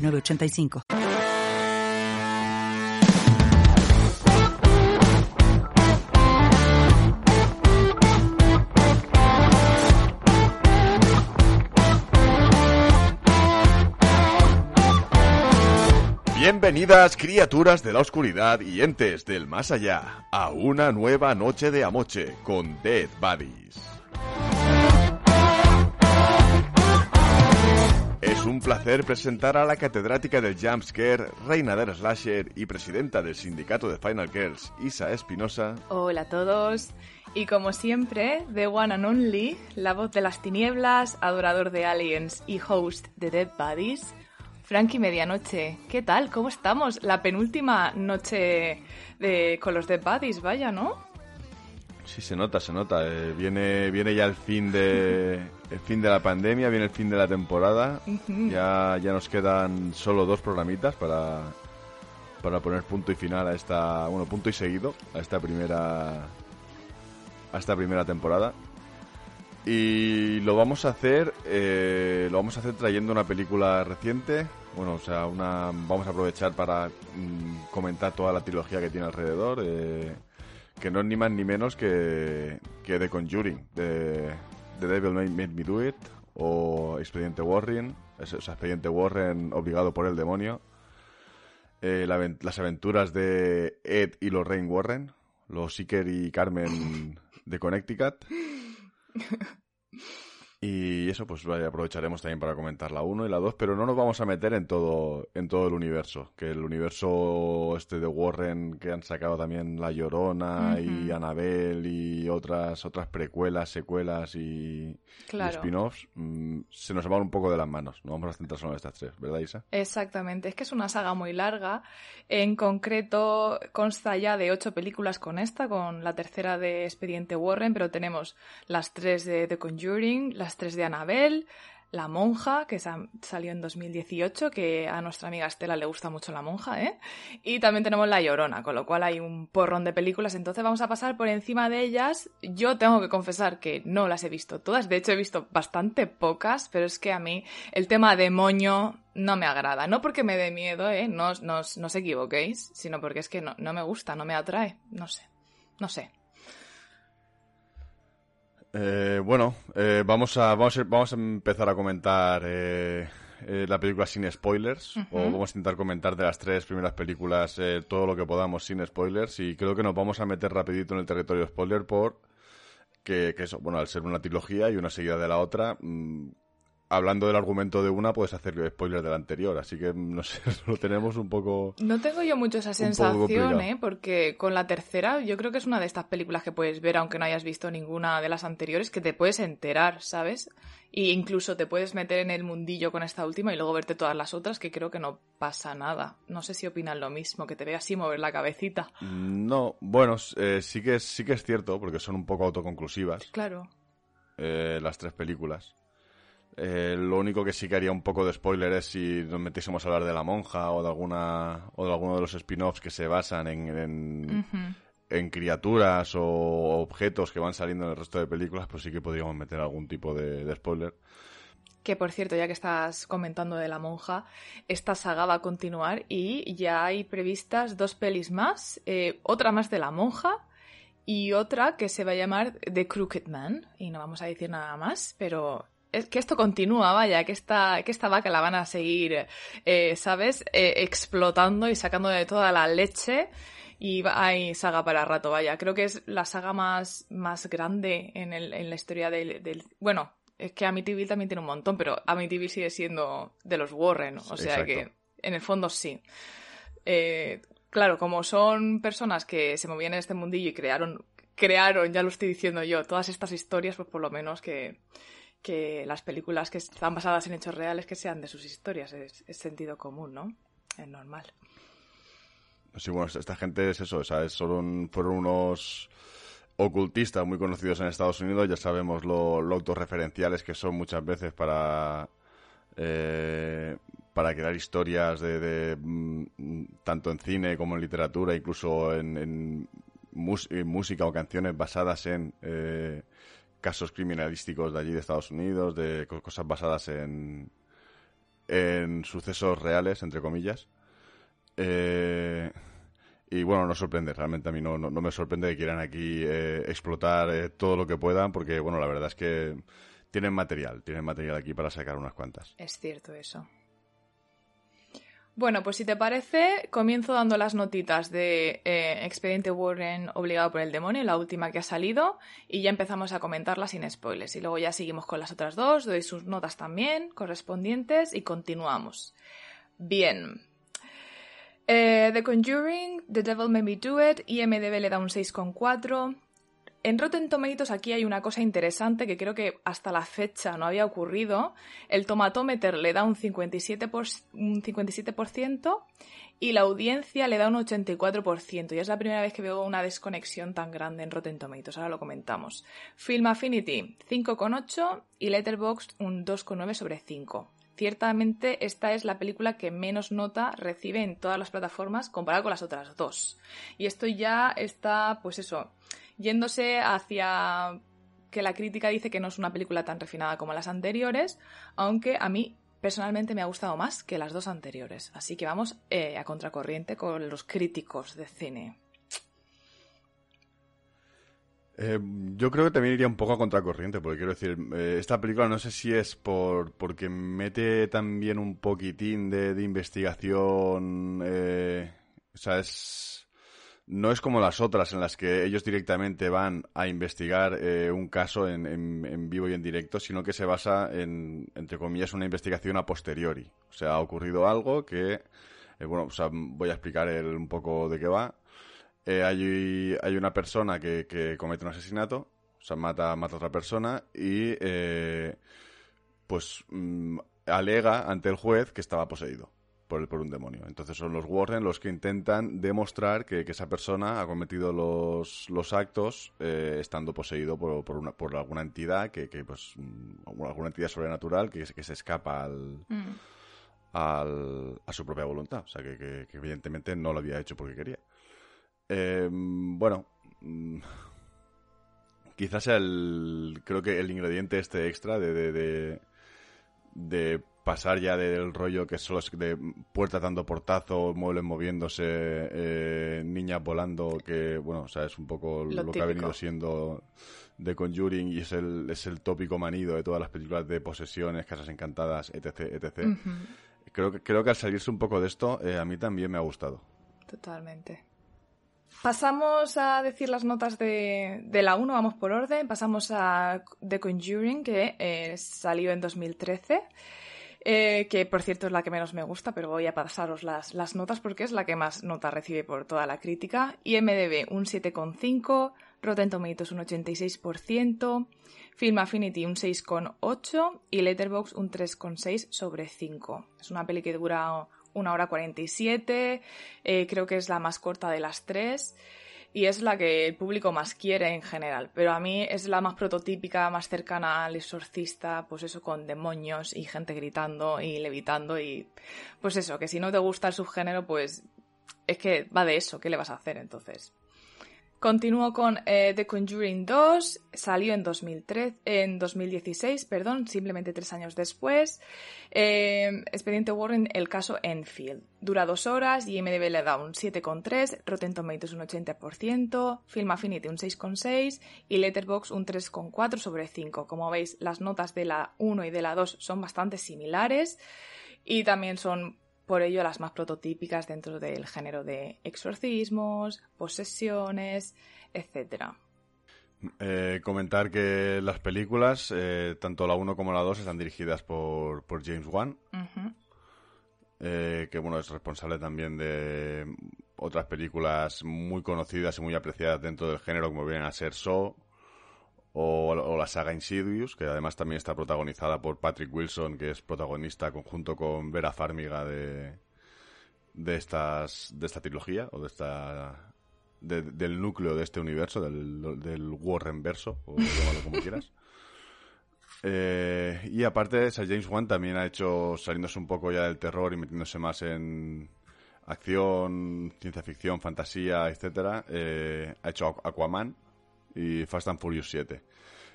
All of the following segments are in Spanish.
985. Bienvenidas criaturas de la oscuridad y entes del más allá a una nueva noche de Amoche con Dead Buddies. Es un placer presentar a la catedrática del Jumpscare, reina del slasher y presidenta del sindicato de Final Girls, Isa Espinosa. Hola a todos. Y como siempre, The One and Only, la voz de las tinieblas, adorador de aliens y host de Dead Bodies, Frankie Medianoche. ¿Qué tal? ¿Cómo estamos? La penúltima noche de, con los Dead Bodies, vaya, ¿no? Sí, se nota, se nota. Eh, viene, viene ya el fin de el fin de la pandemia, viene el fin de la temporada. Ya, ya nos quedan solo dos programitas para, para poner punto y final a esta, bueno, punto y seguido a esta primera a esta primera temporada. Y lo vamos a hacer, eh, lo vamos a hacer trayendo una película reciente. Bueno, o sea, una, vamos a aprovechar para mm, comentar toda la trilogía que tiene alrededor. Eh, que no es ni más ni menos que, que The Conjuring, de The Devil Made Me Do It, o Expediente Warren, o sea, Expediente Warren obligado por el demonio, eh, las aventuras de Ed y Lorraine Warren, los Seeker y Carmen de Connecticut. Y eso pues aprovecharemos también para comentar la 1 y la 2, pero no nos vamos a meter en todo, en todo el universo, que el universo este de Warren que han sacado también La Llorona y Annabelle y otras, otras precuelas, secuelas y, spin-offs, mm, se nos van un poco de las manos. No vamos a centrar solo en estas tres, ¿verdad Isa? Exactamente, es que es una saga muy larga. En concreto consta ya de ocho películas con esta, con la tercera de Expediente Warren, pero tenemos las tres de The Conjuring, las tres de Anabel, La Monja, que salió en 2018, que a nuestra amiga Estela le gusta mucho La Monja, ¿eh? Y también tenemos La Llorona, con lo cual hay un porrón de películas, entonces vamos a pasar por encima de ellas. Yo tengo que confesar que no las he visto todas, de hecho he visto bastante pocas, pero es que a mí el tema demonio no me agrada. No porque me dé miedo, ¿eh? No, no, no os equivoquéis, sino porque es que no, no me gusta, no me atrae, no sé, no sé. Eh, bueno, eh, vamos, a, vamos, a, vamos a empezar a comentar eh, la película sin spoilers. O vamos a intentar comentar de las tres primeras películas todo lo que podamos sin spoilers. Y creo que nos vamos a meter rapidito en el territorio spoiler por que, que eso, bueno, al ser una trilogía y una seguida de la otra, mm, hablando del argumento de una, puedes hacer spoiler de la anterior, así que no sé, lo tenemos un poco. No tengo yo mucho esa sensación, ¿eh? Porque con la tercera, yo creo que es una de estas películas que puedes ver, aunque no hayas visto ninguna de las anteriores, que te puedes enterar, ¿sabes? Y incluso te puedes meter en el mundillo con esta última y luego verte todas las otras, que creo que no pasa nada. No sé si opinan lo mismo, que te ve así mover la cabecita. No, bueno, eh, sí, que, sí que es cierto, porque son un poco autoconclusivas. Claro. Eh, las tres películas. Eh, lo único que sí que haría un poco de spoiler es si nos metiésemos a hablar de la monja o de alguna o de alguno de los spin-offs que se basan en, en, criaturas o objetos que van saliendo en el resto de películas, pues sí que podríamos meter algún tipo de, spoiler. Que por cierto, ya que estás comentando de la monja, esta saga va a continuar y ya hay previstas dos pelis más, eh, otra más de la monja y otra que se va a llamar The Crooked Man. Y no vamos a decir nada más, pero es que esto continúa, vaya, que esta, que esta vaca la van a seguir, eh, ¿sabes? Eh, explotando y sacando de toda la leche. Y hay saga para rato, vaya. Creo que es la saga más, más grande en, el, en la historia del, Bueno, es que Amityville también tiene un montón, pero Amityville sigue siendo de los Warren, o sea que en el fondo sí. Eh, claro, como son personas que se movían en este mundillo y crearon, crearon, ya lo estoy diciendo yo, todas estas historias, pues por lo menos que, que las películas que están basadas en hechos reales que sean de sus historias. Es, sentido común, ¿no? Es normal. Sí, bueno, esta gente es eso, ¿sabes? Fueron unos ocultistas muy conocidos en Estados Unidos, ya sabemos lo, lo autorreferenciales que son muchas veces para, eh, para crear historias de, mm, tanto en cine como en literatura, incluso en, música o canciones basadas en eh, casos criminalísticos de allí de Estados Unidos, de cosas basadas en, en sucesos reales, entre comillas. Eh, y bueno, no sorprende, realmente a mí no, no, me sorprende que quieran aquí eh, explotar eh, todo lo que puedan, porque bueno, la verdad es que tienen material, tienen material aquí para sacar unas cuantas. Es cierto eso. Bueno, pues si te parece, comienzo dando las notitas de eh, Expediente Warren obligado por el demonio, la última que ha salido, y ya empezamos a comentarla sin spoilers. Y luego ya seguimos con las otras dos, doy sus notas también correspondientes y continuamos. Bien. Eh, The Conjuring, The Devil Made Me Do It, IMDB le da un 6,4. En Rotten Tomatoes aquí hay una cosa interesante que creo que hasta la fecha no había ocurrido. El Tomatometer le da un 57%, un 57% y la audiencia le da un 84%. Y es la primera vez que veo una desconexión tan grande en Rotten Tomatoes. Ahora lo comentamos. Film Affinity 5,8 y Letterboxd un 2,9 sobre 5. Ciertamente esta es la película que menos nota recibe en todas las plataformas comparado con las otras dos. Y esto ya está, pues eso, yéndose hacia que la crítica dice que no es una película tan refinada como las anteriores, aunque a mí personalmente me ha gustado más que las dos anteriores. Así que vamos eh, a contracorriente con los críticos de cine. Eh, yo creo que también iría un poco a contracorriente, porque quiero decir, eh, esta película no sé si es por porque mete también un poquitín de, de investigación, o sea, es no es como las otras en las que ellos directamente van a investigar eh, un caso en, en, vivo y en directo, sino que se basa en, entre comillas, una investigación a posteriori. O sea, ha ocurrido algo que, eh, bueno, o sea, voy a explicar un poco de qué va. Eh, hay, hay, una persona que, que, comete un asesinato, o sea, mata, mata a otra persona y, pues, mm, alega ante el juez que estaba poseído por, por un demonio. Entonces son los Warren los que intentan demostrar que, esa persona ha cometido los, los actos eh, estando poseído por, por, una, por alguna entidad, que, que pues mm, alguna entidad sobrenatural que, que se escapa al, mm. al, a su propia voluntad. O sea, que, evidentemente no lo había hecho porque quería. Em, bueno, mm, quizás el, creo que el ingrediente este extra de, de, de pasar ya del rollo que solo es de puerta dando portazo, muebles moviéndose, eh, niñas volando, que bueno, o sea, es un poco lo, que ha venido siendo de Conjuring y es el, es el tópico manido de todas las películas de posesiones, casas encantadas, etc. etc. creo, que, creo que al salirse un poco de esto, eh, a mí también me ha gustado. Totalmente. Pasamos a decir las notas de, de la 1, vamos por orden. Pasamos a The Conjuring, que eh, salió en 2013. Eh, que por cierto es la que menos me gusta, pero voy a pasaros las, las notas porque es la que más nota recibe por toda la crítica. IMDB un 7,5, Rotten Tomatoes un 86%, Film Affinity un 6,8 y Letterboxd un 3,6 sobre 5. Es una peli que dura una hora 47, eh, creo que es la más corta de las tres y es la que el público más quiere en general. Pero a mí es la más prototípica, más cercana al exorcista, pues eso, con demonios y gente gritando y levitando y pues eso, que si no te gusta el subgénero, pues es que va de eso, ¿qué le vas a hacer entonces? Continúo con eh, The Conjuring 2, salió en, 2013, en 2016, perdón, simplemente tres años después. Eh, Expediente Warren, el caso Enfield. Dura dos horas y MDB le da un 7,3, Rotten Tomatoes un 80%, Film Affinity un 6,6 y Letterboxd un 3,4 sobre 5. Como veis, las notas de la 1 y de la 2 son bastante similares y también son por ello las más prototípicas dentro del género de exorcismos, posesiones, etc. Eh, comentar que las películas, eh, tanto la 1 como la 2, están dirigidas por, James Wan, eh, que bueno, es responsable también de otras películas muy conocidas y muy apreciadas dentro del género, como vienen a ser So o, la saga Insidious, que además también está protagonizada por Patrick Wilson, que es protagonista conjunto con Vera Farmiga de, de, estas, de esta trilogía, o de esta del núcleo de este universo, del, del Warren verso, o llámalo como quieras. Eh, y aparte, James Wan también ha hecho, saliéndose un poco ya del terror y metiéndose más en acción, ciencia ficción, fantasía, etcétera, eh, ha hecho Aquaman y Fast and Furious 7.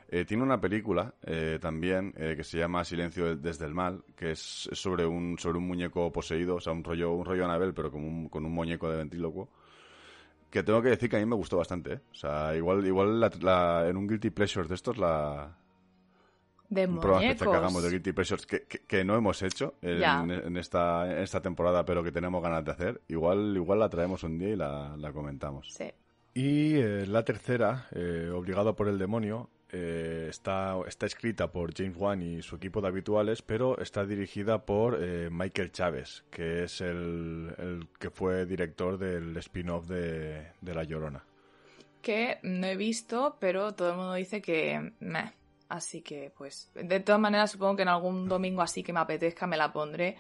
Eh, tiene una película también que se llama Silencio desde el mal, que es, sobre un sobre un muñeco poseído, o sea, un rollo un rollo Anabel, pero con un, con un muñeco de ventrílocuo que tengo que decir que a mí me gustó bastante, ¿eh? O sea, igual, igual en un Guilty Pleasure de estos la... De muñecos. que hagamos de Guilty Pleasures que, que, no hemos hecho en, esta, en esta temporada, pero que tenemos ganas de hacer. Igual, igual la traemos un día y la, la comentamos. Sí. Y eh, la tercera, eh, Obligado por el demonio, eh, está, está escrita por James Wan y su equipo de habituales, pero está dirigida por eh, Michael Chávez, que es el, que fue director del spin-off de, La Llorona. Que no he visto, pero todo el mundo dice que meh. Así que, pues, de todas maneras, supongo que en algún domingo así que me apetezca me la pondré.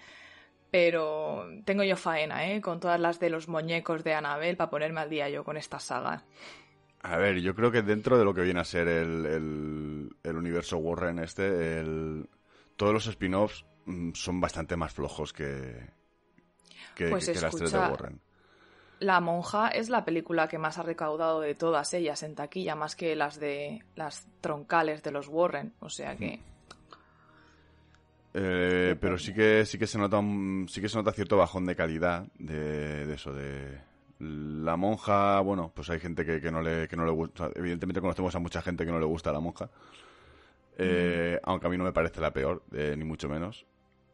Pero tengo yo faena, ¿eh? Con todas las de los muñecos de Anabel para ponerme al día yo con esta saga. A ver, yo creo que dentro de lo que viene a ser el, el, universo Warren este, el, todos los spin-offs mm, son bastante más flojos que, que, pues las tres de Warren. La monja es la película que más ha recaudado de todas ellas en taquilla, más que las de las troncales de los Warren, o sea que... Eh, pero sí que sí que se nota sí que se nota cierto bajón de calidad de eso de la monja, bueno, pues hay gente que, no, le, que no le gusta. Evidentemente conocemos a mucha gente que no le gusta la monja. Eh, mm. Aunque a mí no me parece la peor, eh, ni mucho menos.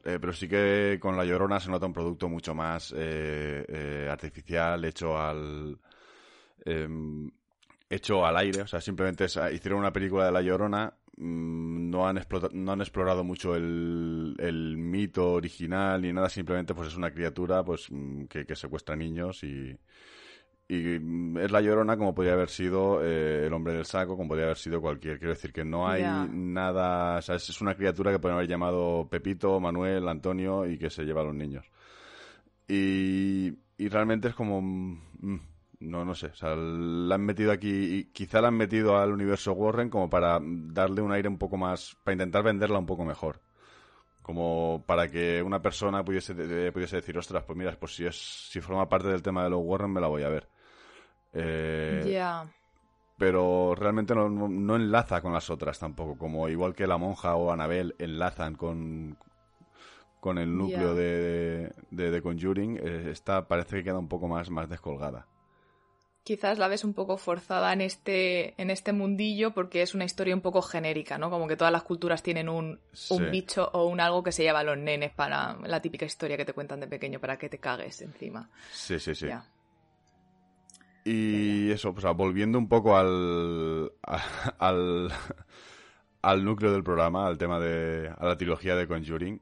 Eh, pero sí que con La Llorona se nota un producto mucho más artificial, hecho al... Em, hecho al aire. O sea, simplemente hicieron una película de La Llorona no han, no han explorado mucho el, el, mito original ni nada, simplemente pues es una criatura pues mm, que, que secuestra niños y, y es la llorona como podría haber sido eh, el hombre del saco, como podría haber sido cualquier. Quiero decir que no hay nada, o sea, es una criatura que pueden haber llamado Pepito, Manuel, Antonio y que se lleva a los niños. Y, y realmente es como, mm, no, no sé, o sea, la han metido aquí, quizá la han metido al universo Warren como para darle un aire un poco más, para intentar venderla un poco mejor como para que una persona pudiese, pudiese decir, ostras, pues mira, pues si es si forma parte del tema de los Warren me la voy a ver. Eh, ya. Pero realmente no, enlaza con las otras tampoco, como igual que la monja o Anabel enlazan con, con el núcleo de, de, Conjuring, eh, esta parece que queda un poco más, más descolgada quizás la ves un poco forzada en este, en este mundillo porque es una historia un poco genérica, ¿no? Como que todas las culturas tienen un, un bicho o un algo que se lleva a los nenes para la típica historia que te cuentan de pequeño para que te cagues encima. Sí, sí, sí. Y eso, pues volviendo un poco al, al, al núcleo del programa, al tema de, a la trilogía de Conjuring,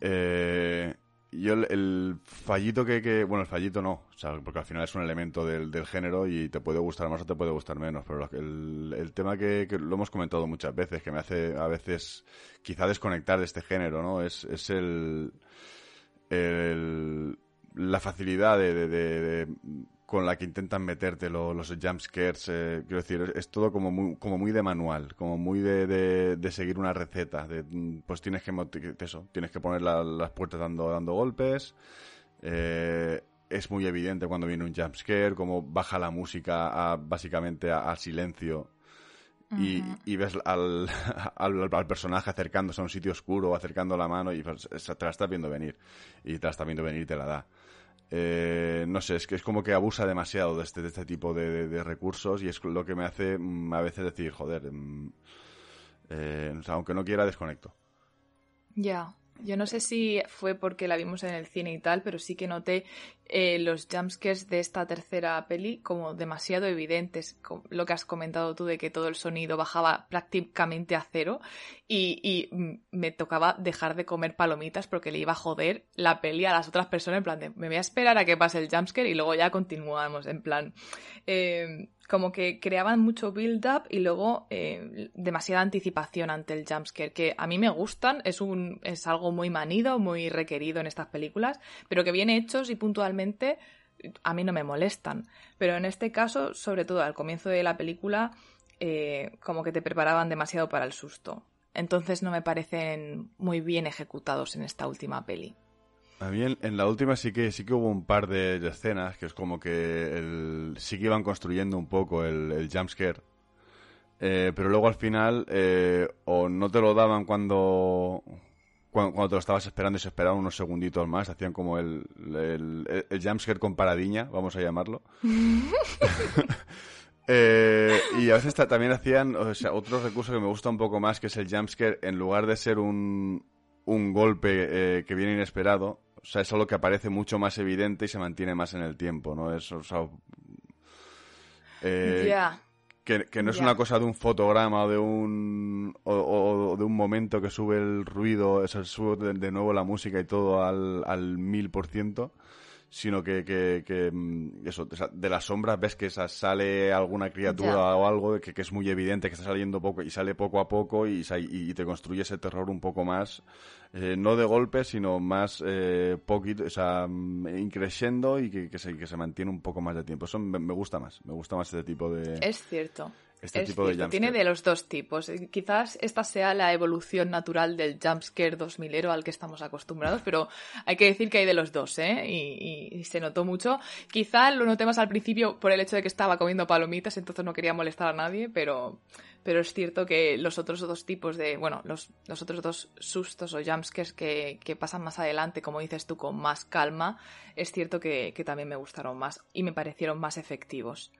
eh, yo el, fallito que, Bueno, el fallito no, o sea, porque al final es un elemento del, del, género y te puede gustar más o te puede gustar menos, pero el, el tema que, lo hemos comentado muchas veces, que me hace a veces quizá desconectar de este género, ¿no? Es, es el, el la facilidad de con la que intentan meterte los, jumpscares. Eh, quiero decir, es, todo como muy, como muy de manual, como muy de, de, seguir una receta. De, pues tienes que, eso, tienes que poner las puertas dando, dando golpes. Eh, es muy evidente cuando viene un jumpscare, como baja la música a, básicamente al silencio. Y, y, ves al, al, al, personaje acercándose a un sitio oscuro, acercando la mano y pues, te la estás viendo venir. Y te la estás viendo venir y te la da. Eh, no sé, es que es como que abusa demasiado de este, de este tipo de, recursos y es lo que me hace mm, a veces decir, joder, mm, eh, aunque no quiera, desconecto. Ya. Yo no sé si fue porque la vimos en el cine y tal, pero sí que noté eh, los jumpscares de esta tercera peli como demasiado evidentes. Lo que has comentado tú de que todo el sonido bajaba prácticamente a cero y, mm, me tocaba dejar de comer palomitas porque le iba a joder la peli a las otras personas en plan de me voy a esperar a que pase el jumpscare y luego ya continuamos en plan... Eh, como que creaban mucho build-up y luego eh, demasiada anticipación ante el jumpscare, que a mí me gustan, es, un, es algo muy manido, muy requerido en estas películas, pero que bien hechos y puntualmente a mí no me molestan. Pero en este caso, sobre todo al comienzo de la película, eh, como que te preparaban demasiado para el susto. Entonces no me parecen muy bien ejecutados en esta última peli. A mí en, la última sí que sí que hubo un par de, escenas que es como que el, sí que iban construyendo un poco el, el jumpscare. Eh, pero luego al final eh, o no te lo daban cuando, cuando, te lo estabas esperando y se esperaban unos segunditos más, hacían como el, el, el jumpscare con paradiña, vamos a llamarlo. Eh, y a veces también hacían o sea, otro recurso que me gusta un poco más, que es el jumpscare, en lugar de ser un, un golpe que viene inesperado, o sea, es algo que aparece mucho más evidente y se mantiene más en el tiempo, ¿no? Es, o sea, eh, que, no es una cosa de un fotograma o de un, o, de un momento que sube el ruido, eso, sube de, nuevo la música y todo al mil por ciento, sino que, que, mm, eso, de las sombras ves que sale alguna criatura o algo que, es muy evidente que está saliendo poco y sale poco a poco y, y te construye ese terror un poco más, eh, no de golpe, sino más eh, poquito, o sea, mm, increciendo y que, se, que se mantiene un poco más de tiempo. Eso me, me gusta más, me gusta más este tipo de... Es cierto. Este tipo de Tiene de los dos tipos. Eh, quizás esta sea la evolución natural del jumpscare 2000 al que estamos acostumbrados, pero hay que decir que hay de los dos, ¿eh? Y, se notó mucho. Quizá lo noté más al principio por el hecho de que estaba comiendo palomitas, entonces no quería molestar a nadie, pero, pero es cierto que los otros dos tipos de, bueno, los, los otros dos sustos o jumpscares que, que pasan más adelante, como dices tú, con más calma, es cierto que, que también me gustaron más y me parecieron más efectivos.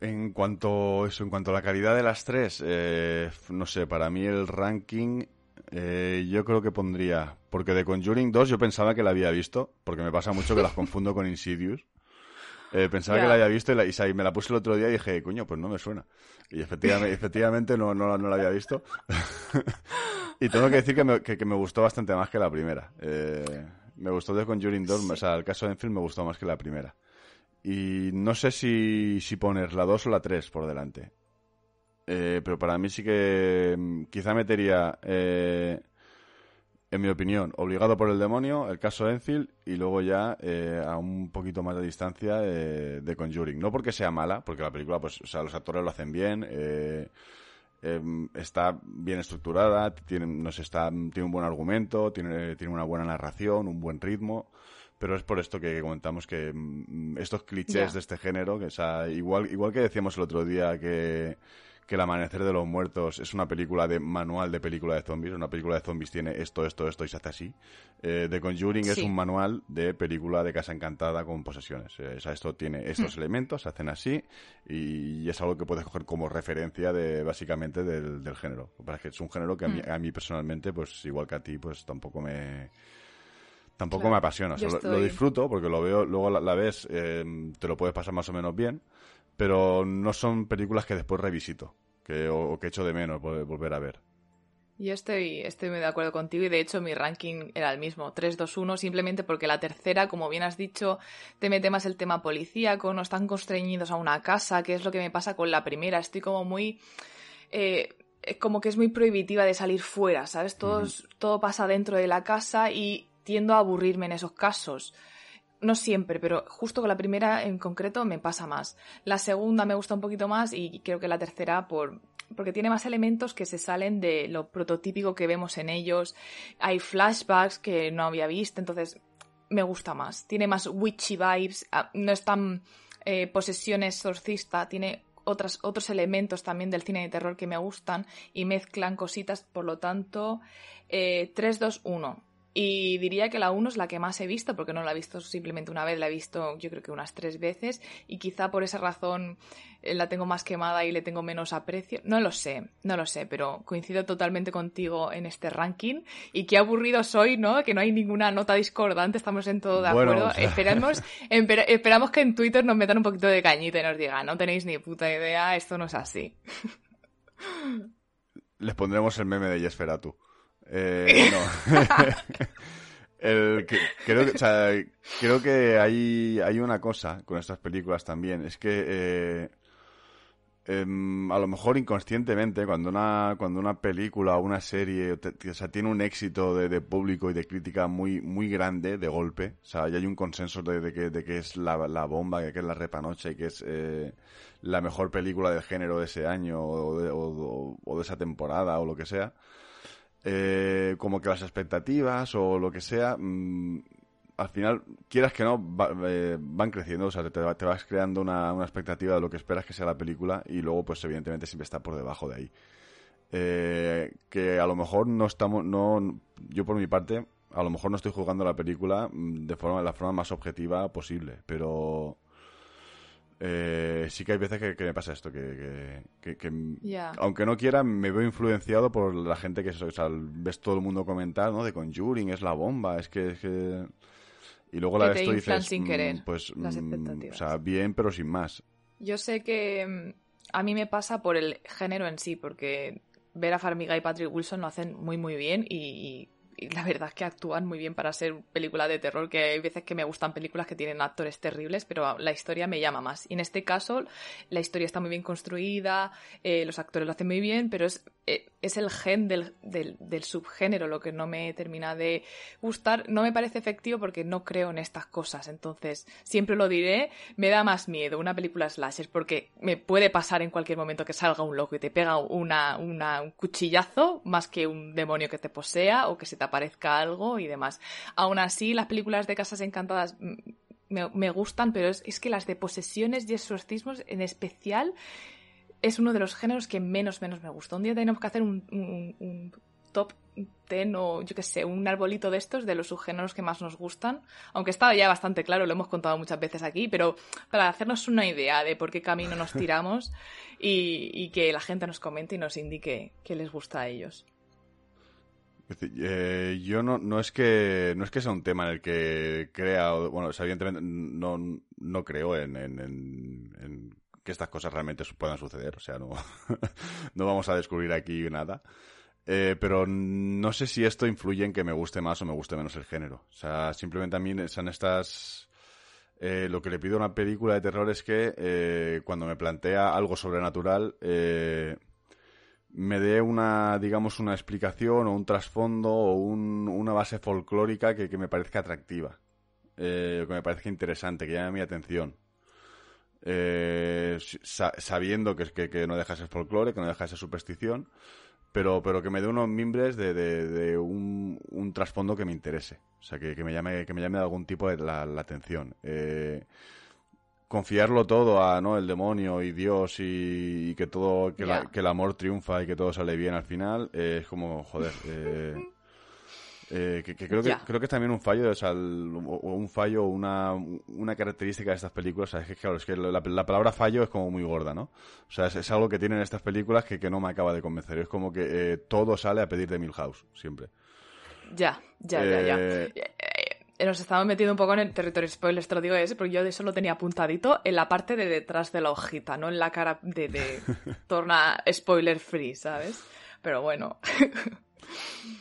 En cuanto eso, en cuanto a la calidad de las tres, eh, no sé, para mí el ranking eh, yo creo que pondría, porque de Conjuring 2 yo pensaba que la había visto, porque me pasa mucho que las confundo con Insidious. Eh, pensaba que la había visto y, la, y, me la puse el otro día y dije, coño, pues no me suena. Y efectivamente, efectivamente no, no, no, la había visto. y tengo que decir que me, que, me, gustó bastante más que la primera. me gustó de Conjuring 2, o sea, el caso de Enfield me gustó más que la primera. Y no sé si, si poner la 2 o la 3 por delante. Eh, pero para mí sí que mm, quizá metería, eh, en mi opinión, obligado por el demonio, el caso Enfield y luego ya eh, a un poquito más de distancia de Conjuring. No porque sea mala, porque la película, pues, o sea, los actores lo hacen bien, em, está bien estructurada, tiene, nos está, tiene un buen argumento, tiene, tiene una buena narración, un buen ritmo pero es por esto que comentamos que mm, estos clichés de este género, que o igual, igual que decíamos el otro día que, El Amanecer de los Muertos es una película de manual de película de zombies, una película de zombies tiene esto, esto, esto y se hace así. Eh, The Conjuring es un manual de película de casa encantada con posesiones. Eh, o sea, esto tiene estos hmm. elementos, se hacen así y, es algo que puedes coger como referencia de básicamente del, género. que es un género que a mí, hmm. a mí personalmente, pues igual que a ti, pues tampoco me tampoco me apasiona. lo, disfruto porque lo veo, luego la, ves, em, te lo puedes pasar más o menos bien, pero no son películas que después revisito que, o, que echo de menos volver a ver. Yo estoy, estoy muy de acuerdo contigo y de hecho mi ranking era el mismo, 3-2-1, simplemente porque la tercera, como bien has dicho, te mete más el tema policíaco, no están constreñidos a una casa, que es lo que me pasa con la primera. Estoy como muy... Eh, como que es muy prohibitiva de salir fuera, ¿sabes? Todo, todo pasa dentro de la casa y tiendo a aburrirme en esos casos. No siempre, pero justo con la primera en concreto me pasa más. La segunda me gusta un poquito más y creo que la tercera por, porque tiene más elementos que se salen de lo prototípico que vemos en ellos. Hay flashbacks que no había visto, entonces me gusta más. Tiene más witchy vibes, ah, no es tan eh, posesiones exorcista, tiene otras, otros elementos también del cine de terror que me gustan y mezclan cositas, por lo tanto, eh, 3, 2, 1 y diría que la 1 es la que más he visto, porque no la he visto simplemente una vez, la he visto yo creo que unas tres veces, y quizá por esa razón eh, la tengo más quemada y le tengo menos aprecio. No lo sé, no lo sé, pero coincido totalmente contigo en este ranking. Y qué aburrido soy, ¿no? Que no hay ninguna nota discordante, estamos en todo de acuerdo. Esperamos, esperamos que en Twitter nos metan un poquito de cañita y nos digan, no tenéis ni puta idea, esto no es así. Les pondremos el meme de Yesferatu. Eh, El creo, que, creo que hay, hay una cosa con estas películas también, es que eh, em, a lo mejor inconscientemente, cuando una, cuando una película o una serie o sea, tiene un éxito de, público y de crítica muy, muy grande de golpe, o sea, ya hay un consenso de, que, de que es la, la bomba, que es la repanoche, y que es eh, la mejor película del género de ese año o de, o de esa temporada o lo que sea eh, como que las expectativas o lo que sea, mm, al final, quieras que no, eh, van creciendo, o sea, te, vas creando una, una, expectativa de lo que esperas que sea la película y luego, pues evidentemente, siempre está por debajo de ahí. Eh, que a lo mejor no estamos, no, yo por mi parte, a lo mejor no estoy jugando la película mm, de forma, la forma más objetiva posible, pero eh, sí que hay veces que, me pasa esto, que, aunque no quiera, me veo influenciado por la gente que o sea, ves todo el mundo comentar, ¿no? De Conjuring, es la bomba, es que... Y luego la ves tú dices, sin querer mm, pues, las mm, expectativas. o sea, bien, pero sin más. Yo sé que mm, a mí me pasa por el género en sí, porque ver a Farmiga y Patrick Wilson lo hacen muy muy bien y y la verdad es que actúan muy bien para ser película de terror, que hay veces que me gustan películas que tienen actores terribles, pero la historia me llama más. Y en este caso, la historia está muy bien construida, eh, los actores lo hacen muy bien, pero es, eh, es el gen del, del, subgénero lo que no me termina de gustar. No me parece efectivo porque no creo en estas cosas. Entonces, siempre lo diré, me da más miedo una película slasher porque me puede pasar en cualquier momento que salga un loco y te pega una, una, un cuchillazo más que un demonio que te posea o que se te aparezca algo y demás. Aún así, las películas de Casas Encantadas me, me gustan, pero es, es, que las de posesiones y exorcismos en especial es uno de los géneros que menos, menos me gusta. Un día tenemos que hacer un, top ten o yo qué sé, un arbolito de estos de los subgéneros que más nos gustan. Aunque estaba ya bastante claro, lo hemos contado muchas veces aquí, pero para hacernos una idea de por qué camino nos tiramos y, que la gente nos comente y nos indique qué les gusta a ellos. Eh, yo no, no es que no es que sea un tema en el que crea, bueno, evidentemente no, no creo en, que estas cosas realmente puedan suceder, o sea, no, no vamos a descubrir aquí nada. Eh, pero no sé si esto influye en que me guste más o me guste menos el género. O sea, simplemente a mí son estas... Eh, lo que le pido a una película de terror es que cuando me plantea algo sobrenatural, me dé una, digamos, una explicación o un trasfondo o una base folclórica que, me parezca atractiva, eh, que me parezca interesante, que llame mi atención. Eh, sabiendo que, que, que no deja ese folclore, que no deja esa superstición, pero, pero que me dé unos mimbres de, de, un, un, trasfondo que me interese, o sea, que, me llame que me llame de algún tipo de la, la atención. Eh, confiarlo todo a no el demonio y Dios y, que todo que, el amor triunfa y que todo sale bien al final eh, es como joder eh, eh, que, creo que creo que es también un fallo o sea, un fallo una, una característica de estas películas es que claro es que la, palabra fallo es como muy gorda no o sea es, algo que tienen estas películas que, que, no me acaba de convencer. Es como que todo sale a pedir de Milhouse siempre. Ya ya ya ya. Nos estamos metiendo un poco en el territorio spoiler, te lo digo ese, porque yo de eso lo tenía apuntadito en la parte de detrás de la hojita, no en la cara de, de torna spoiler free, ¿sabes? Pero bueno.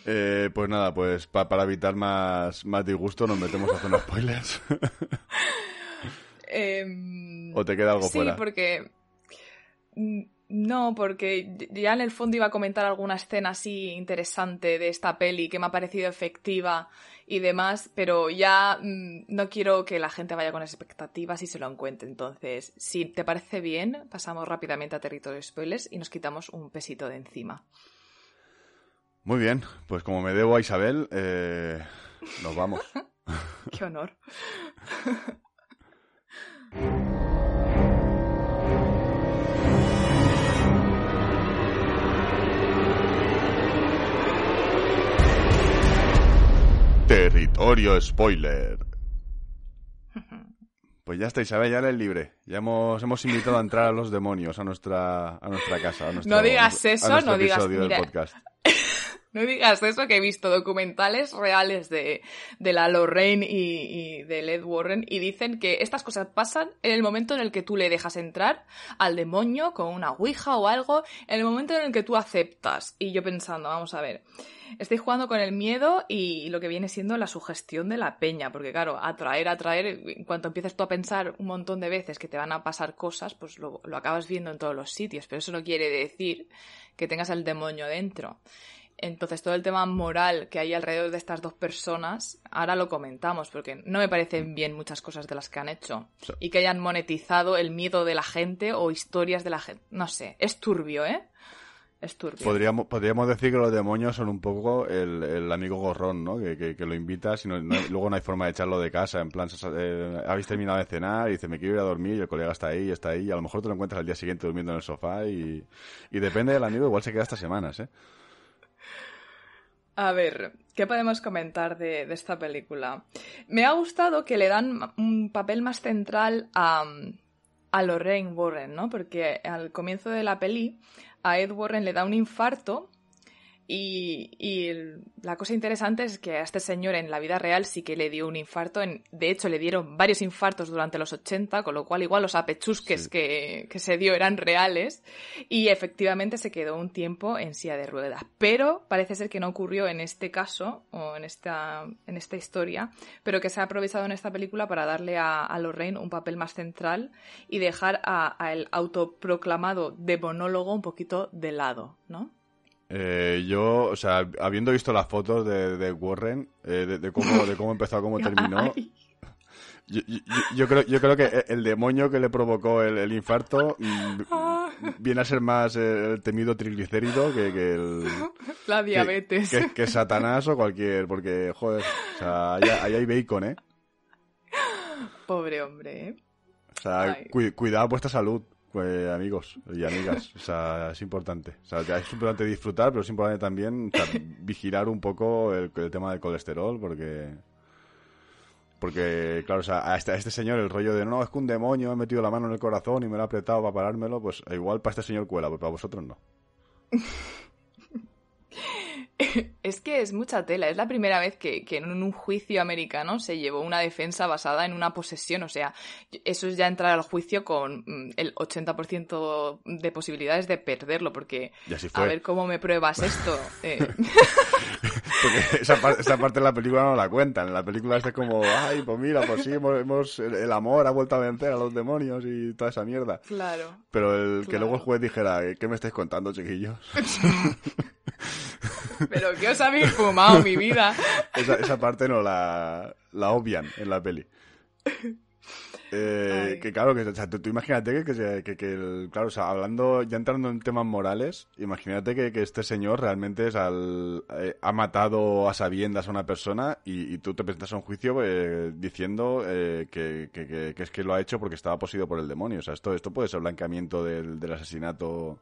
Eh, pues nada, pues para evitar más, más disgusto nos metemos a hacer spoilers. Em, ¿O te queda algo fuera? Sí, porque no, porque ya en el fondo iba a comentar alguna escena así interesante de esta peli que me ha parecido efectiva y demás, pero ya mm, no quiero que la gente vaya con expectativas y se lo encuentre. Entonces, si te parece bien, pasamos rápidamente a territorio spoilers y nos quitamos un pesito de encima. Muy bien, pues como me debo a Isabel, eh, nos vamos. Qué honor. Territorio Spoiler. Pues ya está, Isabel, ya eres libre. Ya hemos, hemos invitado a entrar a los demonios a nuestra, a nuestra casa. no digas eso, no digas. Del podcast. No digas eso, que he visto documentales reales de, de la Lorraine y, de Ed Warren y dicen que estas cosas pasan en el momento en el que tú le dejas entrar al demonio con una ouija o algo, en el momento en el que tú aceptas. Y yo pensando, vamos a ver, estoy jugando con el miedo y lo que viene siendo la sugestión de la peña, porque claro, atraer, atraer, en cuanto empieces tú a pensar un montón de veces que te van a pasar cosas, pues lo, lo acabas viendo en todos los sitios, pero eso no quiere decir que tengas el demonio dentro. Entonces, todo el tema moral que hay alrededor de estas dos personas, ahora lo comentamos, porque no me parecen bien muchas cosas de las que han hecho. Y que hayan monetizado el miedo de la gente o historias de la gente. No sé, es turbio, ¿eh? Es turbio. Podríamos, podríamos decir que los demonios son un poco el, el amigo gorrón, ¿no? Que, que, que lo invitas y no, no, luego no hay forma de echarlo de casa. En plan, eh, habéis terminado de cenar y dice, me quiero ir a dormir y el colega está ahí y está ahí. Y a lo mejor te lo encuentras al día siguiente durmiendo en el sofá y, y depende del amigo, igual se queda hasta semanas, ¿eh? A ver, ¿qué podemos comentar de, esta película? Me ha gustado que le dan un papel más central a, a Lorraine Warren, ¿no? Porque al comienzo de la peli a Ed Warren le da un infarto y, y, la cosa interesante es que a este señor en la vida real sí que le dio un infarto. En, de hecho, le dieron varios infartos durante los 80, con lo cual igual los apechusques sí. que, que, se dio eran reales. Y efectivamente se quedó un tiempo en silla de ruedas. Pero parece ser que no ocurrió en este caso, o en esta, en esta historia, pero que se ha aprovechado en esta película para darle a, a Lorraine un papel más central y dejar al autoproclamado demonólogo un poquito de lado, ¿no? Eh, yo, o sea, habiendo visto las fotos de, de Warren, eh, de, de, cómo, de cómo empezó cómo terminó, yo, yo, yo, creo, yo creo que el demonio que le provocó el, el infarto mm, viene a ser más el temido triglicérido que, que el... La diabetes. Que, que, que, Satanás o cualquier... Porque, joder, o sea, ahí, ahí hay bacon, ¿eh? Pobre hombre, ¿eh? O sea, cu cuidado vuestra salud pues, amigos y amigas. O sea, es importante. O sea, es importante disfrutar, pero es importante también vigilar un poco el, tema del colesterol, porque. Porque, claro, o sea, a este, a este, señor el rollo de no, es que un demonio ha metido la mano en el corazón y me lo ha apretado para parármelo, pues igual para este señor cuela, pero para vosotros no. Es que es mucha tela. Es la primera vez que, que, en un juicio americano se llevó una defensa basada en una posesión. O sea, eso es ya entrar al juicio con mm, el 80% de posibilidades de perderlo. Porque a ver cómo me pruebas esto. Eh. porque esa, par esa, parte de la película no la cuentan. En la película es como, ay, pues mira, pues sí, hemos, hemos, el amor ha vuelto a vencer a los demonios y toda esa mierda. Claro. Pero el claro. que luego el juez dijera, ¿qué me estáis contando, chiquillos? Pero ¿qué os habéis fumado, mi vida? Esa, esa parte no la, la, obvian en la peli. Eh, que claro, que o sea, tú, tú, imagínate que, que, que, que el, claro, o sea, hablando, ya entrando en temas morales, imagínate que, este señor realmente es al, eh, ha matado a sabiendas a una persona y, y tú te presentas a un juicio eh, diciendo eh, que, es que lo ha hecho porque estaba poseído por el demonio. O sea, esto, esto puede ser blanqueamiento del, del asesinato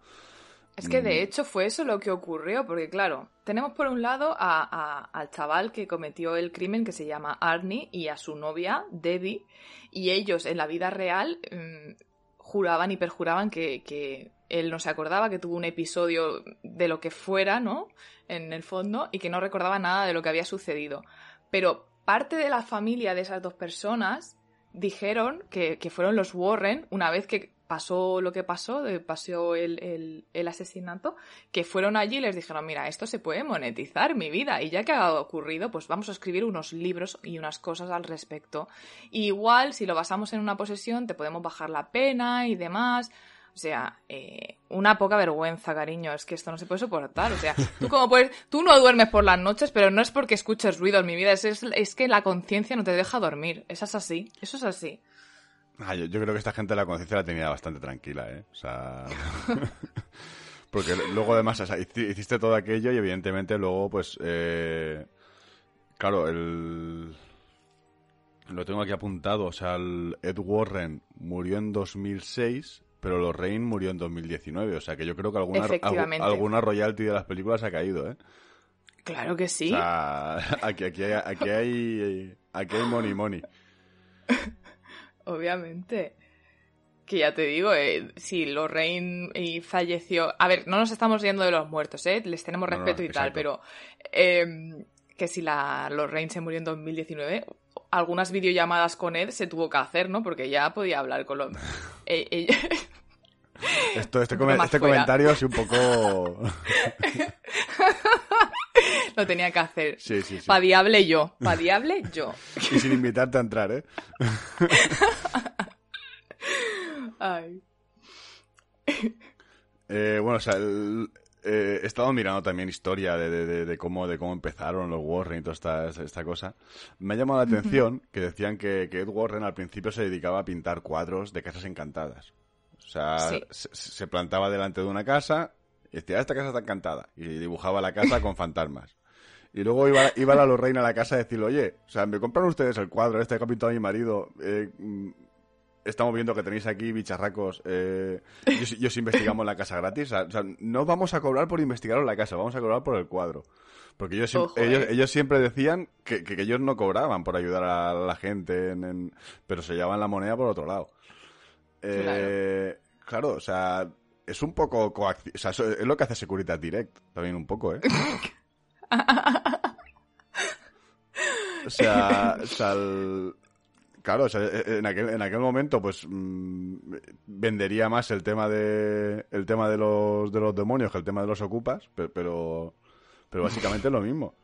es que de hecho fue eso lo que ocurrió, porque claro, tenemos por un lado a, a, al chaval que cometió el crimen que se llama Arnie y a su novia Debbie, y ellos en la vida real mmm, juraban y perjuraban que, que, él no se acordaba, que tuvo un episodio de lo que fuera, ¿no? En el fondo, y que no recordaba nada de lo que había sucedido. Pero parte de la familia de esas dos personas dijeron que, que fueron los Warren, una vez que pasó lo que pasó, pasó el, asesinato, que fueron allí y les dijeron, mira, esto se puede monetizar mi vida y ya que ha ocurrido, pues vamos a escribir unos libros y unas cosas al respecto. Igual, si lo basamos en una posesión, te podemos bajar la pena y demás. O sea, eh, una poca vergüenza, cariño. Es que esto no se puede soportar. O sea, tú como puedes, tú no duermes por las noches, pero no es porque escuches ruido en mi vida. Es que la conciencia no te deja dormir. Eso es así. Eso es así. Ah, yo, yo, creo que esta gente la conciencia la tenía bastante tranquila, ¿eh? O sea... Porque luego además o sea, hiciste todo aquello y evidentemente luego pues... Eh... Claro, el... Lo tengo aquí apuntado, o sea, el Ed Warren murió en 2006, pero Lorraine murió en 2019, o sea que yo creo que alguna, alguna royalty de las películas ha caído, ¿eh? Claro que sí. O sea, aquí, aquí, hay, aquí, hay, aquí hay money money. Obviamente. que ya te digo, eh, si Lorraine falleció... A ver, no nos estamos yendo de los muertos, ¿eh? Les tenemos respeto y tal, pero... Eh, que si la Lorraine se murió en 2019, algunas videollamadas con Ed se tuvo que hacer, ¿no? Porque ya podía hablar con los... Eh, Esto, este, este comentario es un poco... Lo tenía que hacer. Sí, sí, sí. Pa' diable yo. Pa' diable yo. Y sin invitarte a entrar, ¿eh? Ay. Eh, bueno, o sea, eh, he estado mirando también historia de, cómo, de cómo empezaron los Warren y toda esta, esta cosa. Me ha llamado la atención que decían que, Ed Warren al principio se dedicaba a pintar cuadros de casas encantadas. O sea, se, plantaba delante de una casa y decía, esta casa está encantada. Y dibujaba la casa con fantasmas. Y luego iba, iba la Lorraine a la casa a decirle, oye, o sea, me compraron ustedes el cuadro este que ha pintado mi marido. Eh, mm, estamos viendo que tenéis aquí bicharracos. Eh, y, os, investigamos la casa gratis. O sea, no vamos a cobrar por investigaros la casa, vamos a cobrar por el cuadro. Porque ellos, ellos, eh. ellos, siempre decían que, que, ellos no cobraban por ayudar a la gente, en, pero se llevaban la moneda por otro lado. Eh, claro. o sea, es un poco coacción. O sea, es lo que hace Securitas Direct, también un poco, ¿eh? o sea, claro, o sea, en, aquel, en aquel momento, pues mm, vendería más el tema de el tema de los de los demonios que el tema de los ocupas, pero, pero básicamente es lo mismo.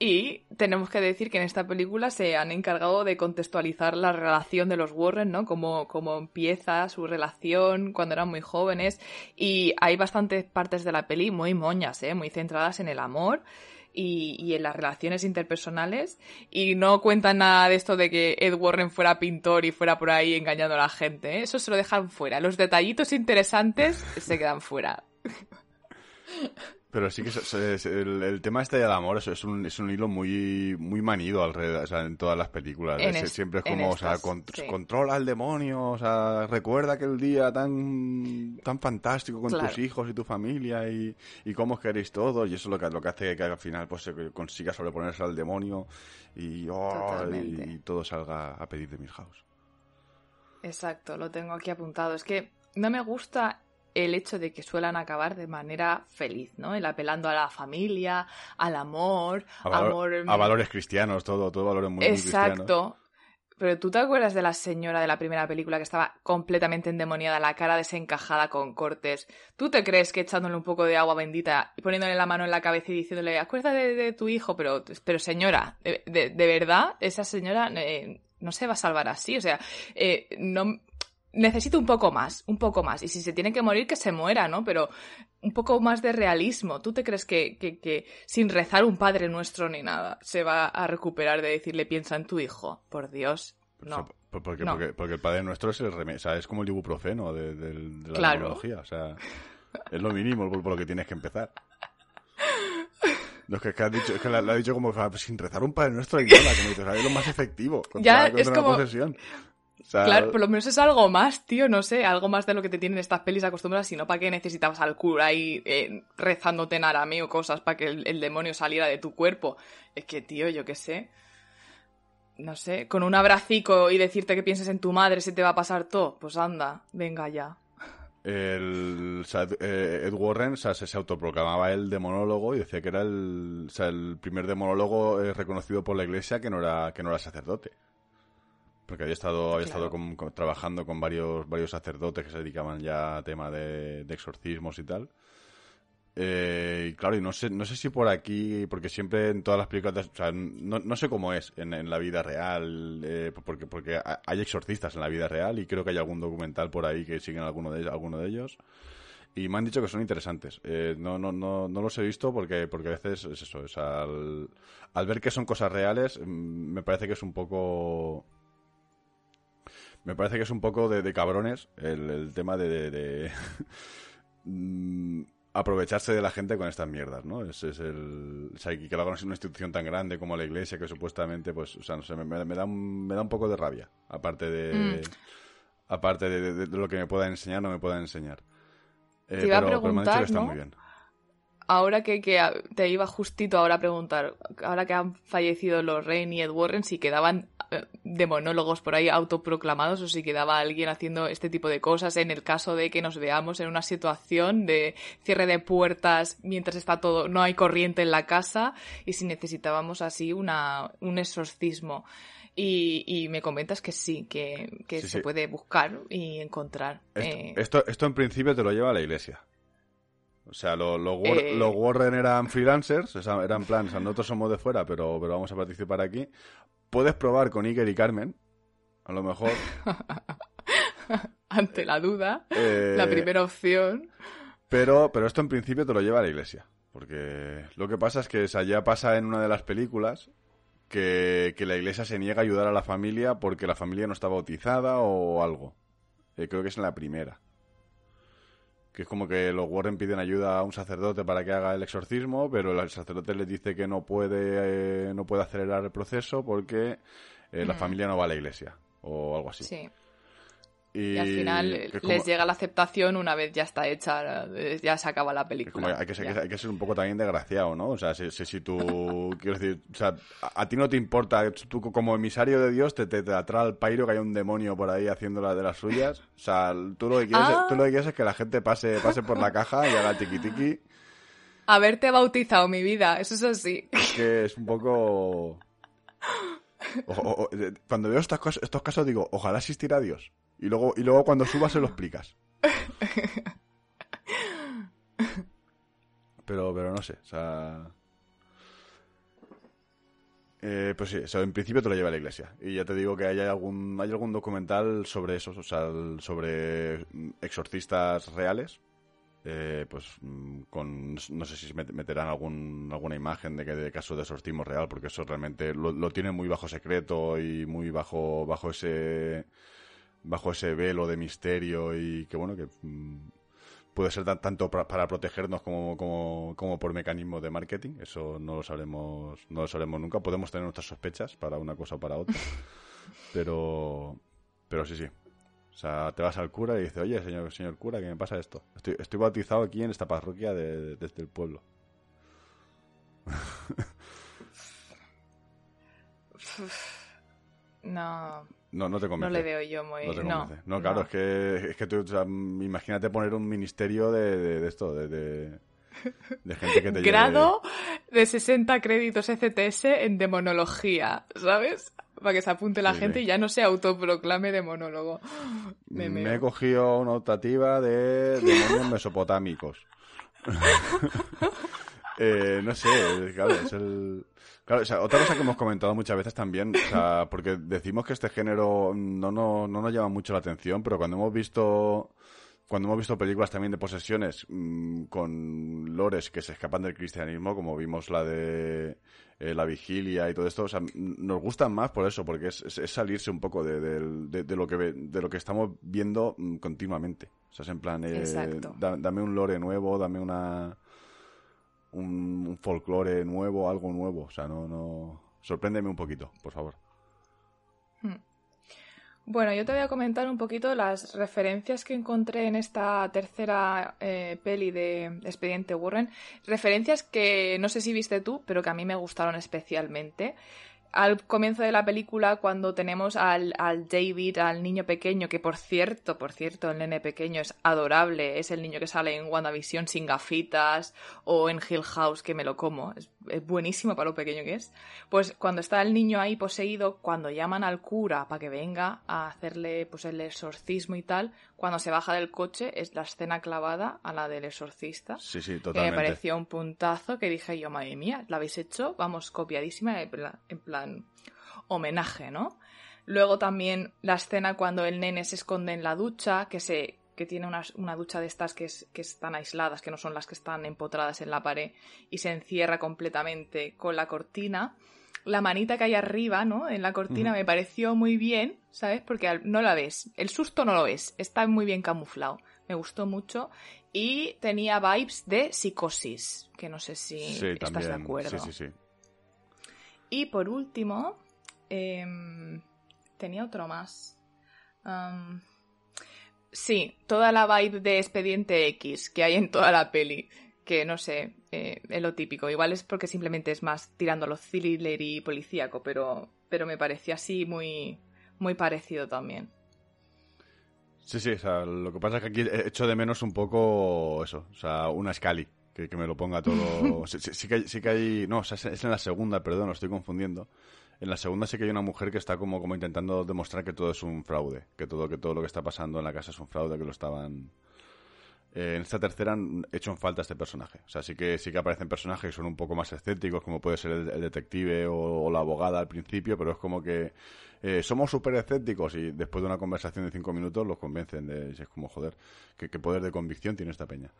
Y tenemos que decir que en esta película se han encargado de contextualizar la relación de los Warren, ¿no? Cómo, cómo empieza su relación cuando eran muy jóvenes. Y hay bastantes partes de la peli muy moñas, ¿eh? Muy centradas en el amor y, en las relaciones interpersonales. Y no cuentan nada de esto de que Ed Warren fuera pintor y fuera por ahí engañando a la gente. ¿eh? Eso se lo dejan fuera. Los detallitos interesantes se quedan fuera. Pero sí que el, tema este del amor es, un, es un hilo muy muy manido alrededor, o sea, en todas las películas. siempre es como, o sea, controla al demonio, o sea, recuerda aquel día tan tan fantástico con tus hijos y tu familia y, y cómo queréis todos. Y eso es lo que, lo que hace que al final pues se consiga sobreponerse al demonio y, oh, y, todo salga a pedir de Milhouse. Exacto, lo tengo aquí apuntado. Es que no me gusta el hecho de que suelan acabar de manera feliz, ¿no? El apelando a la familia, al amor, a, amor... a valores cristianos, todo, todo valores muy, Exacto. Pero tú te acuerdas de la señora de la primera película que estaba completamente endemoniada, la cara desencajada con cortes. ¿Tú te crees que echándole un poco de agua bendita y poniéndole la mano en la cabeza y diciéndole, acuérdate de, tu hijo, pero, pero señora, de, verdad, esa señora eh, no se va a salvar así? O sea, eh, no, necesito un poco más, un poco más. Y si se tiene que morir, que se muera, ¿no? Pero un poco más de realismo. ¿Tú te crees que, que, sin rezar un Padre Nuestro ni nada se va a recuperar de decirle piensa en tu hijo? Por Dios. No. porque, porque, el Padre Nuestro es el remedio, o sea, es como el ibuprofeno de, la tecnología. O sea, es lo mínimo por, lo que tienes que empezar. No, es que, has dicho, es que lo, ha dicho como sin rezar un Padre Nuestro y nada, como dices, es lo más efectivo contra, ya, es como, posesión claro, por lo menos es algo más, tío, no sé, algo más de lo que te tienen estas pelis acostumbradas, sino para qué necesitabas al cura ahí eh, rezándote en arameo cosas para que el, demonio saliera de tu cuerpo. Es que, tío, yo qué sé. No sé, con un abracico y decirte que pienses en tu madre se te va a pasar todo. Pues anda, venga ya. El, eh, Ed Warren se, autoproclamaba el demonólogo y decía que era el, el primer demonólogo eh, reconocido por la iglesia que no era, que no era sacerdote porque había estado, había estado trabajando con varios, varios sacerdotes que se dedicaban ya a tema de, exorcismos y tal. Eh, y claro, y no sé, no sé si por aquí, porque siempre en todas las películas, o sea, no, no sé cómo es en, en la vida real, eh, porque, porque hay exorcistas en la vida real y creo que hay algún documental por ahí que siguen alguno de, alguno de ellos. Y me han dicho que son interesantes. Eh, no, no, no, no los he visto porque, porque a veces es eso, es al, al ver que son cosas reales, mm, me parece que es un poco me parece que es un poco de, cabrones el, tema de, mm, aprovecharse de la gente con estas mierdas, ¿no? Es, es el, o sea, que lo hagan una institución tan grande como la iglesia que supuestamente, pues, o sea, no sé, me, da, un, me da un poco de rabia, aparte de... Mm. Aparte de, lo que me pueda enseñar, no me pueda enseñar. Eh, te iba a preguntar, está muy bien ahora que, te iba justito ahora a preguntar, ahora que han fallecido los Rain y Ed Warren, si quedaban eh, de monólogos por ahí autoproclamados o si quedaba alguien haciendo este tipo de cosas en el caso de que nos veamos en una situación de cierre de puertas mientras está todo, no hay corriente en la casa y si necesitábamos así una, un exorcismo. Y, me comentas que sí, que, se puede buscar y encontrar. Eh, esto, esto, en principio te lo lleva a la iglesia. O sea, los eh. Warren eran freelancers, eran planes, o sea, nosotros somos de fuera, pero, pero vamos a participar aquí. Puedes probar con Iker y Carmen, a lo mejor. Ante la duda, la eh, primera opción. Pero, pero esto en principio te lo lleva a la iglesia. Porque lo que pasa es que ya pasa en una de las películas que, la iglesia se niega a ayudar a la familia porque la familia no está bautizada o algo. Eh, creo que es en la primera. Que es como que los Warren piden ayuda a un sacerdote para que haga el exorcismo, pero el sacerdote les dice que no puede, eh, no puede acelerar el proceso porque eh, la familia no va a la iglesia o algo así. Sí. Y, al final les llega la aceptación una vez ya está hecha, ya se acaba la película. Hay que, ser, un poco también desgraciado, ¿no? O sea, si, si, tú, quiero decir, o sea, a, ti no te importa, tú como emisario de Dios te, te, atrae al pairo que hay un demonio por ahí haciendo la de las suyas. O sea, tú lo que quieres, tú lo que quieres es que la gente pase, pase por la caja y haga tiki tiki. Haberte bautizado mi vida, eso es así. que es un poco... cuando veo estos, estos casos digo, ojalá existiera Dios. Y luego, y luego cuando subas se lo explicas. Pero, pero no sé, o sea... Eh, pues sí, en principio te lo lleva a la iglesia. Y ya te digo que hay algún, hay algún documental sobre eso, o sea, sobre exorcistas reales. Eh, pues mm, con, no sé si meterán algún, alguna imagen de que de caso de exorcismo real, porque eso realmente lo, lo tiene muy bajo secreto y muy bajo, bajo ese bajo ese velo de misterio y que bueno, que mm, puede ser tanto para protegernos como, como, como, por mecanismo de marketing. Eso no lo sabremos, no lo sabremos nunca. Podemos tener nuestras sospechas para una cosa o para otra. pero, pero sí, sí. O sea, te vas al cura y dices, oye, señor, señor cura, ¿qué me pasa esto? Estoy, estoy bautizado aquí en esta parroquia desde el pueblo. no. No, no te convence. No le veo yo muy... No, no, claro, Es, que, es que tú, imagínate poner un ministerio de, de, esto, de, de, gente que te Grado de 60 créditos ECTS en demonología, ¿sabes? Para que se apunte la gente y ya no se autoproclame demonólogo. Me, Me he cogido una optativa de demonios mesopotámicos. eh, no sé, claro, es el... Claro, o sea, otra cosa que hemos comentado muchas veces también, o sea, porque decimos que este género no, no, no nos llama mucho la atención, pero cuando hemos visto cuando hemos visto películas también de posesiones mmm, con lores que se escapan del cristianismo, como vimos la de eh, la vigilia y todo esto, o sea, nos gustan más por eso, porque es, es, salirse un poco de, de, de, lo que de lo que estamos viendo mm, continuamente. O sea, es en plan, eh, dame un lore nuevo, dame una un, folclore nuevo, algo nuevo. O sea, no, no. Sorpréndeme un poquito, por favor. Hmm. Bueno, yo te voy a comentar un poquito las referencias que encontré en esta tercera eh, peli de Expediente Warren. Referencias que no sé si viste tú, pero que a mí me gustaron especialmente al comienzo de la película cuando tenemos al, al, David, al niño pequeño, que por cierto, por cierto, el nene pequeño es adorable, es el niño que sale en WandaVision sin gafitas o en Hill House, que me lo como, es, buenísimo para lo pequeño que es. Pues cuando está el niño ahí poseído, cuando llaman al cura para que venga a hacerle pues el exorcismo y tal, cuando se baja del coche es la escena clavada a la del exorcista. Sí, sí, totalmente. Que me pareció un puntazo que dije yo, madre mía, la habéis hecho, vamos, copiadísima en plan, homenaje, ¿no? Luego también la escena cuando el nene se esconde en la ducha, que se que tiene una, una ducha de estas que, es, que, están aisladas, que no son las que están empotradas en la pared, y se encierra completamente con la cortina la manita que hay arriba, ¿no? En la cortina me pareció muy bien, ¿sabes? Porque no la ves. El susto no lo ves. Está muy bien camuflado. Me gustó mucho. Y tenía vibes de psicosis, que no sé si estás de acuerdo. Sí, sí, sí. Y por último, em, tenía otro más. sí, toda la vibe de Expediente X que hay en toda la peli que no sé, eh, es lo típico. Igual es porque simplemente es más tirando a lo thriller y policíaco, pero pero me parecía así muy, muy parecido también. Sí, sí, o sea, lo que pasa es que aquí echo de menos un poco eso, o sea, una Scali, que, me lo ponga todo... sí, que hay, sí que hay... No, o sea, es en la segunda, perdón, lo estoy confundiendo. En la segunda sí que hay una mujer que está como, como intentando demostrar que todo es un fraude, que todo, que todo lo que está pasando en la casa es un fraude, que lo estaban eh, en esta tercera han hecho en falta este personaje. O sea, sí que, sí que aparecen personajes que son un poco más escépticos, como puede ser el, detective o, la abogada al principio, pero es como que eh, somos súper escépticos y después de una conversación de cinco minutos los convencen de, es como, joder, ¿qué, poder de convicción tiene esta peña.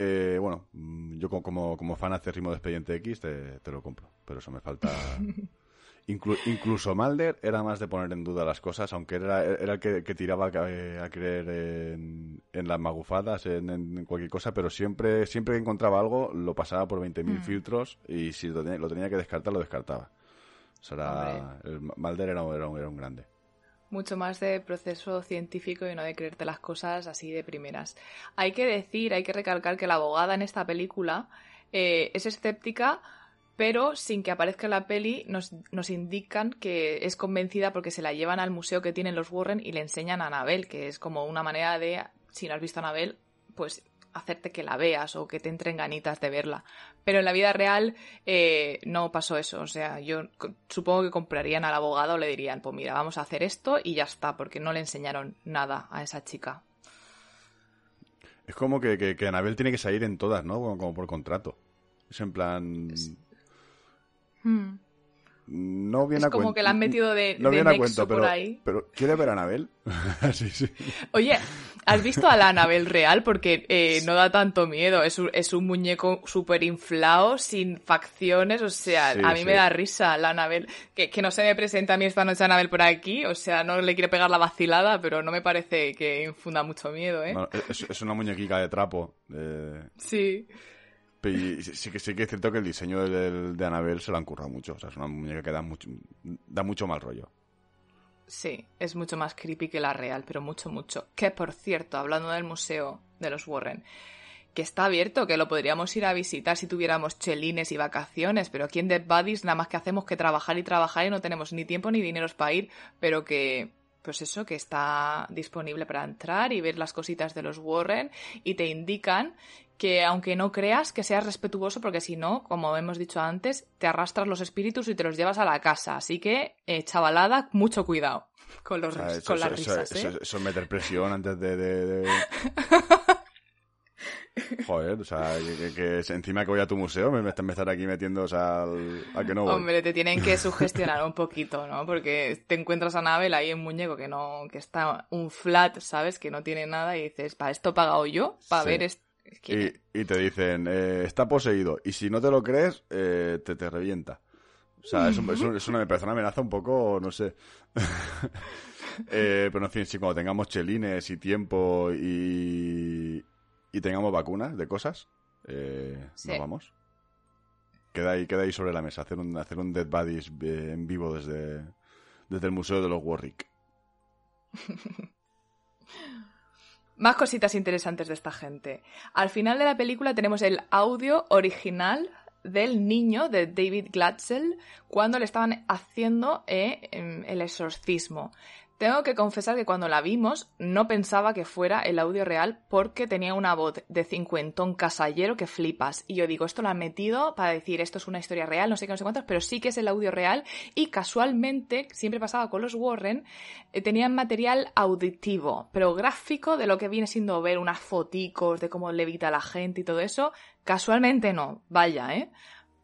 Eh, bueno, mm, yo como, como fan acérrimo de Expediente X te, te lo compro, pero eso me falta... incluso Malder era más de poner en duda las cosas, aunque era, era el que, tiraba a, creer en, las magufadas, en, cualquier cosa, pero siempre, siempre que encontraba algo lo pasaba por 20.000 mm. filtros y si lo tenía, que descartar, lo descartaba. O sea, Malder era, era, un, grande. Mucho más de proceso científico y no de creerte las cosas así de primeras. Hay que decir, hay que recalcar que la abogada en esta película eh, es escéptica pero sin que aparezca en la peli nos, nos, indican que es convencida porque se la llevan al museo que tienen los Warren y le enseñan a Anabel, que es como una manera de, si no has visto a Anabel, pues hacerte que la veas o que te entren ganitas de verla. Pero en la vida real eh, no pasó eso. O sea, yo supongo que comprarían al abogado o le dirían, pues mira, vamos a hacer esto y ya está, porque no le enseñaron nada a esa chica. Es como que, que, Anabel tiene que salir en todas, ¿no? Como, por contrato. Es en plan... Hmm. No viene es como que la han metido de, no viene a cuento, pero, ahí. Pero, ¿quiere ver a Anabel? sí, sí. Oye, ¿has visto a la Anabel real? Porque eh, no da tanto miedo. Es un, es un muñeco súper inflado, sin facciones. O sea, a mí me da risa la Anabel. Que, que no se me presenta a mí esta noche Anabel por aquí. O sea, no le quiere pegar la vacilada, pero no me parece que infunda mucho miedo, ¿eh? es, una muñequica de trapo. Sí. Sí que, sí que es cierto que el diseño de, de Anabel se lo han currado mucho. O sea, es una muñeca que da mucho, da mucho mal rollo. Sí, es mucho más creepy que la real, pero mucho, mucho. Que por cierto, hablando del museo de los Warren, que está abierto, que lo podríamos ir a visitar si tuviéramos chelines y vacaciones, pero aquí en Dead Buddies nada más que hacemos que trabajar y trabajar y no tenemos ni tiempo ni dineros para ir, pero que pues eso, que está disponible para entrar y ver las cositas de los Warren y te indican que aunque no creas, que seas respetuoso, porque si no, como hemos dicho antes, te arrastras los espíritus y te los llevas a la casa. Así que, eh, chavalada, mucho cuidado con, los, con las risas. Eso, ¿eh? eso, es meter presión antes de... Joder, o sea, que, encima que voy a tu museo me, está empezar aquí metiendo o sea, a que no voy. Hombre, te tienen que sugestionar un poquito, ¿no? Porque te encuentras a Nabel ahí en muñeco que no, que está un flat, ¿sabes? Que no tiene nada y dices, ¿para esto he pagado yo? ¿Para ver Y, te dicen, eh, está poseído. Y si no te lo crees, eh, te, te revienta. O sea, es, es, una, me parece una amenaza un poco, no sé. eh, pero en fin, si cuando tengamos chelines y tiempo y, y tengamos vacunas de cosas, eh, nos vamos. Queda ahí, queda ahí sobre la mesa, hacer un, hacer un Dead Buddies eh, en vivo desde, desde el Museo de los Warwick. Más cositas interesantes de esta gente. Al final de la película tenemos el audio original del niño de David Glatzel cuando le estaban haciendo eh, em, el exorcismo. Tengo que confesar que cuando la vimos no pensaba que fuera el audio real porque tenía una voz de cincuentón casallero que flipas. Y yo digo, esto lo han metido para decir esto es una historia real, no sé qué, no sé cuántos, pero sí que es el audio real. Y casualmente, siempre pasaba con los Warren, eh, tenían material auditivo, pero gráfico de lo que viene siendo ver unas foticos de cómo levita la gente y todo eso. Casualmente no, vaya, ¿eh?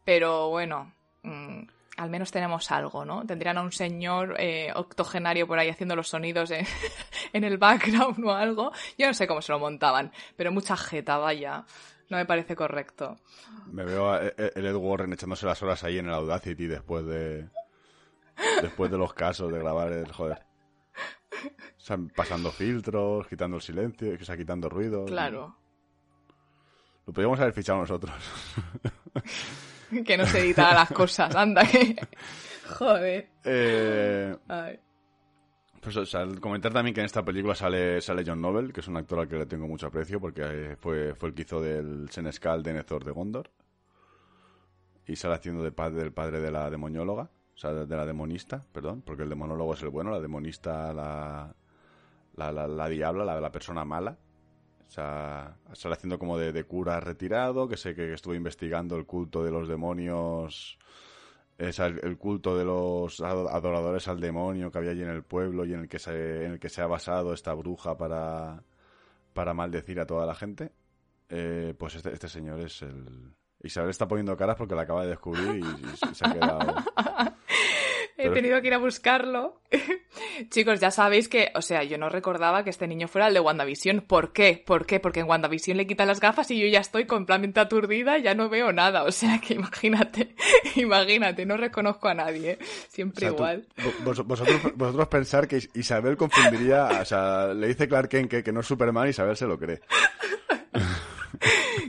Pero bueno. Mm, al menos tenemos algo, ¿no? Tendrían a un señor eh, octogenario por ahí haciendo los sonidos en, el background o algo. Yo no sé cómo se lo montaban, pero mucha jeta, vaya. No me parece correcto. Me veo a el Ed Warren echándose las horas ahí en el Audacity después de. Después de los casos de grabar el joder. pasando filtros, quitando el silencio, o sea, quitando ruido. Claro. Lo podríamos haber fichado nosotros. que no se editara las cosas, anda que... Joder. Eh... Pues, o sea, comentar también que en esta película sale, sale John Noble, que es un actor al que le tengo mucho aprecio porque fue, fue el que hizo del Senescal de Nezor de Gondor. y sale haciendo de padre del padre de la demonióloga, o sea, de la demonista, perdón, porque el demonólogo es el bueno, la demonista la, la, la, diabla, la, la persona mala. O sea, sale haciendo como de, cura retirado, que sé que estuvo investigando el culto de los demonios, es el, culto de los adoradores al demonio que había allí en el pueblo y en el que se, en el que se ha basado esta bruja para, para maldecir a toda la gente. Eh, pues este, este señor es el, Isabel está poniendo caras porque la acaba de descubrir y, se ha quedado. He tenido que ir a buscarlo. Chicos, ya sabéis que, o sea, yo no recordaba que este niño fuera el de WandaVision. ¿Por qué? ¿Por qué? Porque en WandaVision le quitan las gafas y yo ya estoy completamente aturdida, ya no veo nada. O sea, que imagínate, imagínate, no reconozco a nadie. ¿eh? Siempre igual. vosotros, vosotros pensar que Isabel confundiría, o sea, le dice Clark Kent que, que no es Superman y Isabel se lo cree.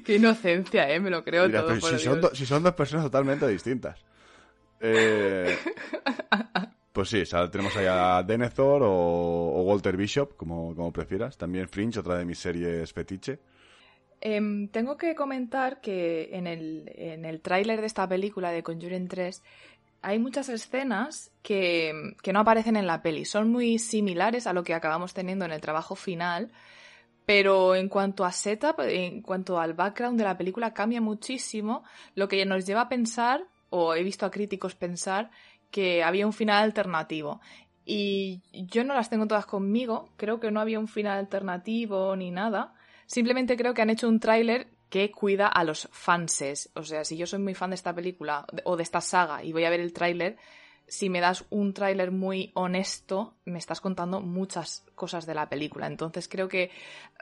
Qué inocencia, ¿eh? Me lo creo todo. si, son dos personas totalmente distintas. Eh, pues sí, tenemos ahí a Denethor o, Walter Bishop, como, como prefieras. También Fringe, otra de mis series fetiche. Em, tengo que comentar que en el, en el tráiler de esta película de Conjuring 3 hay muchas escenas que, que, no aparecen en la peli. Son muy similares a lo que acabamos teniendo en el trabajo final, pero en cuanto a setup, en cuanto al background de la película, cambia muchísimo, lo que nos lleva a pensar, o he visto a críticos pensar, que había un final alternativo. Y yo no las tengo todas conmigo, creo que no había un final alternativo ni nada. Simplemente creo que han hecho un tráiler que cuida a los fanses. O sea, si yo soy muy fan de esta película o de esta saga y voy a ver el tráiler, si me das un tráiler muy honesto, me estás contando muchas cosas de la película. Entonces creo que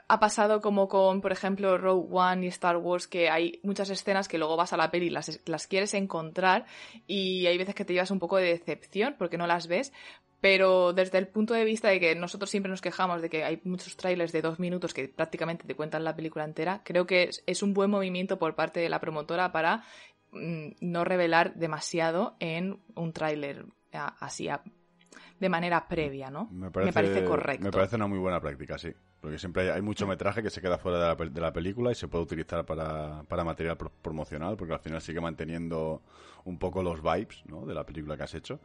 ha pasado como con, por ejemplo, Rogue One y Star Wars, que hay muchas escenas que luego vas a la peli y las, las quieres encontrar y hay veces que te llevas un poco de decepción porque no las ves, pero desde el punto de vista de que nosotros siempre nos quejamos de que hay muchos trailers de dos minutos que prácticamente te cuentan la película entera, creo que es, un buen movimiento por parte de la promotora para no revelar demasiado en un tráiler así de manera previa, ¿no? Me parece, correcto. Me parece una muy buena práctica, sí. Porque siempre hay, mucho metraje que se queda fuera de la, película y se puede utilizar para, material promocional, porque al final sigue manteniendo un poco los vibes ¿no? de la película que has hecho.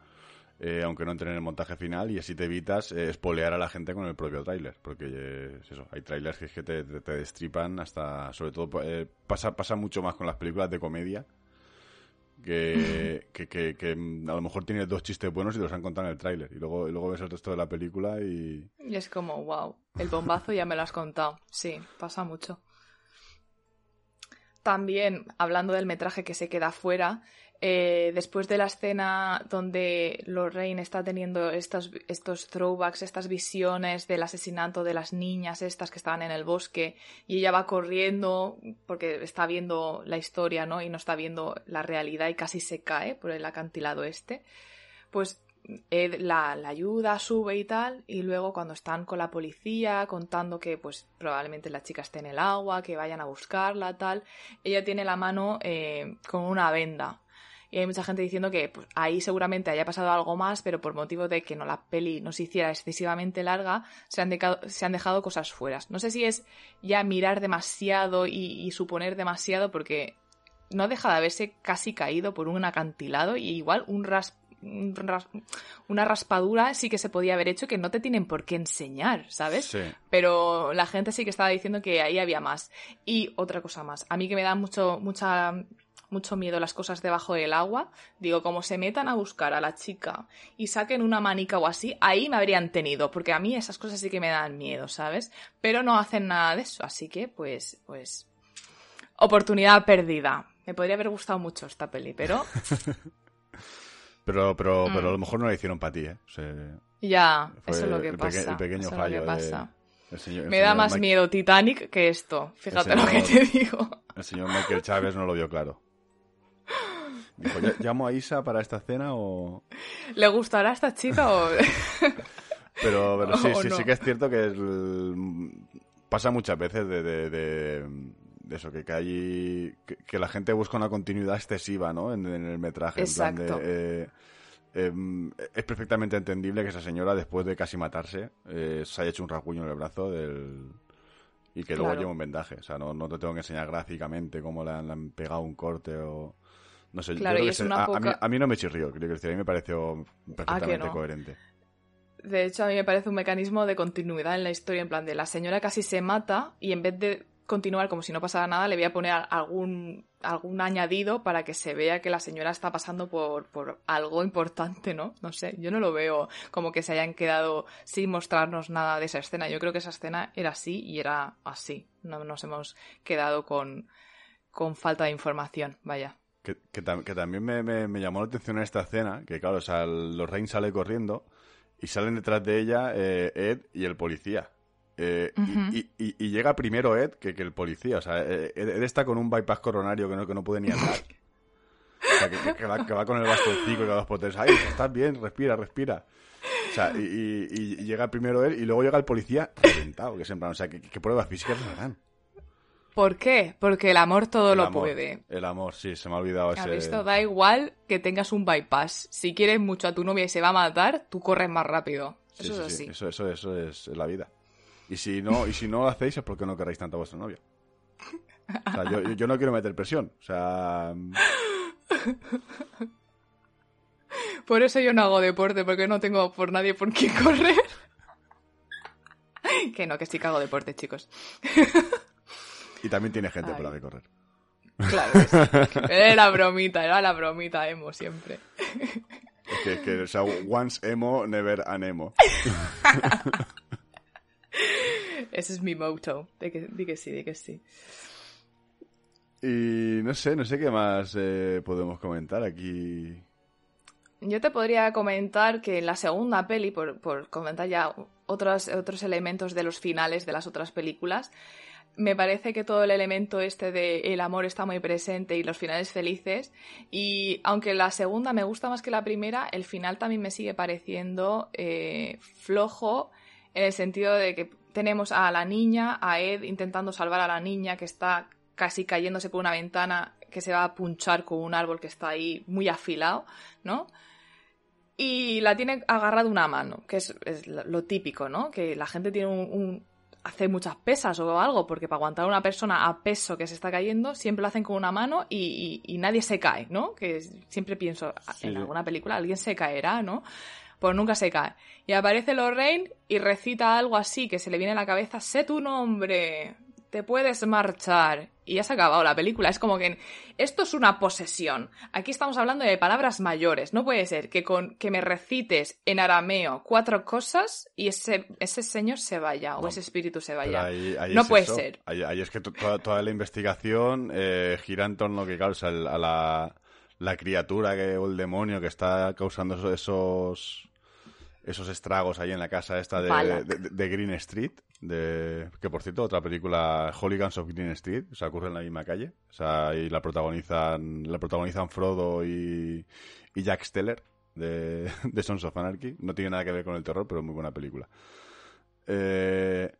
Eh, aunque no entre en el montaje final y así te evitas eh, a la gente con el propio tráiler porque eh, eso hay trailers que, te, destripan hasta sobre todo eh, pasa pasa mucho más con las películas de comedia que, que, a lo mejor tiene dos chistes buenos y los han contado en el tráiler. Y luego, y luego ves el resto de la película y... Y es como, wow, el bombazo ya me lo has contado. Sí, pasa mucho. También, hablando del metraje que se queda fuera, eh, después de la escena donde Lorraine está teniendo estos, estos throwbacks, estas visiones del asesinato de las niñas estas que estaban en el bosque y ella va corriendo porque está viendo la historia, ¿no? Y no está viendo la realidad y casi se cae por el acantilado este, pues Ed la, la, ayuda, sube y tal, y luego cuando están con la policía contando que pues probablemente la chica esté en el agua, que vayan a buscarla, tal, ella tiene la mano eh, con una venda y hay mucha gente diciendo que pues, ahí seguramente haya pasado algo más, pero por motivo de que no la peli no se hiciera excesivamente larga, se han, se han dejado cosas fuera. No sé si es ya mirar demasiado y, suponer demasiado, porque no deja de haberse casi caído por un acantilado y igual un una raspadura sí que se podía haber hecho que no te tienen por qué enseñar, ¿sabes? Pero la gente sí que estaba diciendo que ahí había más. Y otra cosa más, a mí que me da mucho, mucha mucho miedo las cosas debajo del agua. Digo, como se metan a buscar a la chica y saquen una manica o así, ahí me habrían tenido, porque a mí esas cosas sí que me dan miedo, ¿sabes? Pero no hacen nada de eso, así que, pues, pues. Oportunidad perdida. Me podría haber gustado mucho esta peli, pero. pero, pero, pero a lo mm. mejor no la hicieron para ti, ¿eh? ya, eso es lo que pasa. El pequeño fallo. me da más miedo Titanic que esto. Fíjate lo que te digo. El señor Michael Chávez no lo vio claro. ¿Llamo a Isa para esta cena o...? ¿Le gustará a esta chica o...? pero, sí, sí, sí que es cierto que pasa muchas veces de, eso, que, hay... Que, la gente busca una continuidad excesiva, ¿no? En, el metraje. Exacto. Eh, em, es perfectamente entendible que esa señora, después de casi matarse, eh, se haya hecho un rasguño en el brazo del... Y que luego lleve un vendaje. O sea, no, te tengo que enseñar gráficamente cómo le han pegado un corte o No sé, yo a, mí, no me chirrió, creo que a mí me pareció perfectamente coherente. De hecho, a mí me parece un mecanismo de continuidad en la historia, en plan de la señora casi se mata y en vez de continuar como si no pasara nada, le voy a poner algún, algún añadido para que se vea que la señora está pasando por, por algo importante, ¿no? No sé, yo no lo veo como que se hayan quedado sin mostrarnos nada de esa escena. Yo creo que esa escena era así y era así. No nos hemos quedado con, con falta de información, vaya. Que, que, también me, me, llamó la atención en esta escena, que claro, o sea, los Rain sale corriendo y salen detrás de ella eh, Ed y el policía. Eh, y, llega primero Ed que, el policía. O sea, eh, Ed, está con un bypass coronario que no, que no puede ni andar. O sea, que, va, con el bastoncito y los potes. ¡Ay, estás bien! Respira, respira. O sea, y, llega primero él y luego llega el policía reventado, que es en plan, o sea, ¿qué, pruebas físicas le dan? ¿Por qué? Porque el amor todo lo puede. El amor, sí, se me ha olvidado ese... Visto? Da igual que tengas un bypass. Si quieres mucho a tu novia y se va a matar, tú corres más rápido. Eso es así. Eso, eso, eso es la vida. Y si no, y si no lo hacéis es porque no queréis tanto a vuestra novia. O sea, yo, yo no quiero meter presión. O sea. Por eso yo no hago deporte, porque no tengo por nadie por quien correr. que no, que sí que hago deporte, chicos. Y también tiene gente por la que correr. Claro, era la bromita, era la bromita emo siempre. que, que, o sea, once emo, never an emo. Ese es mi motto. De que, sí, de que sí. Y no sé, no sé qué más eh, podemos comentar aquí. Yo te podría comentar que en la segunda peli, por, comentar ya otros, otros elementos de los finales de las otras películas, me parece que todo el elemento este de el amor está muy presente y los finales felices. Y aunque la segunda me gusta más que la primera, el final también me sigue pareciendo eh, flojo en el sentido de que tenemos a la niña, a Ed intentando salvar a la niña que está casi cayéndose por una ventana que se va a punchar con un árbol que está ahí muy afilado, ¿no? Y la tiene agarrada una mano, que es, lo típico, ¿no? Que la gente tiene un, hace muchas pesas o algo, porque para aguantar a una persona a peso que se está cayendo, siempre lo hacen con una mano y, nadie se cae, ¿no? Que siempre pienso, en alguna película alguien se caerá, ¿no? pues nunca se cae. Y aparece Lorraine y recita algo así que se le viene a la cabeza, sé tu nombre, te puedes marchar. Y ya se ha acabado la película. Es como que esto es una posesión. Aquí estamos hablando de palabras mayores. No puede ser que con que me recites en arameo cuatro cosas y ese, ese señor se vaya o ese espíritu se vaya. no puede ser. Ahí, es que toda, la investigación eh, gira en torno que causa a la, la criatura que, o el demonio que está causando esos esos estragos ahí en la casa esta de, Green Street, de, que por cierto, otra película, Hooligans of Green Street, o sea, ocurre en la misma calle, o sea, y la protagonizan, la protagonizan Frodo y, Jack Steller de, de Sons of Anarchy, no tiene nada que ver con el terror, pero es muy buena película. Eh,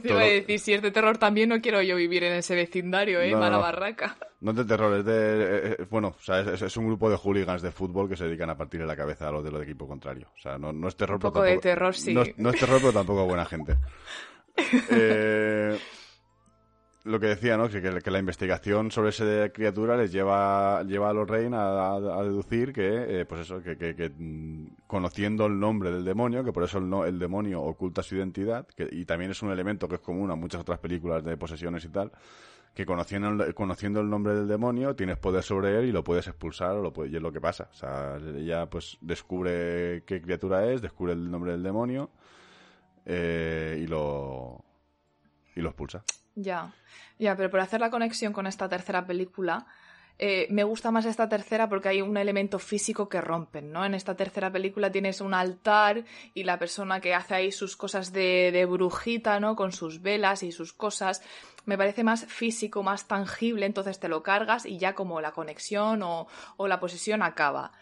te iba a decir, si es de terror también no quiero yo vivir en ese vecindario, ¿eh? Mala barraca. No es de terror, es de... Eh, eh, bueno, o sea, es, un grupo de hooligans de fútbol que se dedican a partir de la cabeza a los del equipo contrario. O sea, no, no es terror, un poco de terror, sí. No, no, es terror, pero tampoco buena gente. eh lo que decía, ¿no? Que, la investigación sobre esa criatura les lleva, lleva a los Rein a, deducir que, eh, pues eso, que, mm, conociendo el nombre del demonio, que por eso el, no, el demonio oculta su identidad, que, y también es un elemento que es común a muchas otras películas de posesiones y tal, que conociendo, conociendo el nombre del demonio tienes poder sobre él y lo puedes expulsar o lo puedes, y es lo que pasa. O sea, ella pues descubre qué criatura es, descubre el nombre del demonio eh, y lo y lo expulsa. Ya, ya, pero por hacer la conexión con esta tercera película, eh, me gusta más esta tercera porque hay un elemento físico que rompen, ¿no? En esta tercera película tienes un altar y la persona que hace ahí sus cosas de, de brujita, ¿no? Con sus velas y sus cosas, me parece más físico, más tangible, entonces te lo cargas y ya como la conexión o, o la posesión acaba.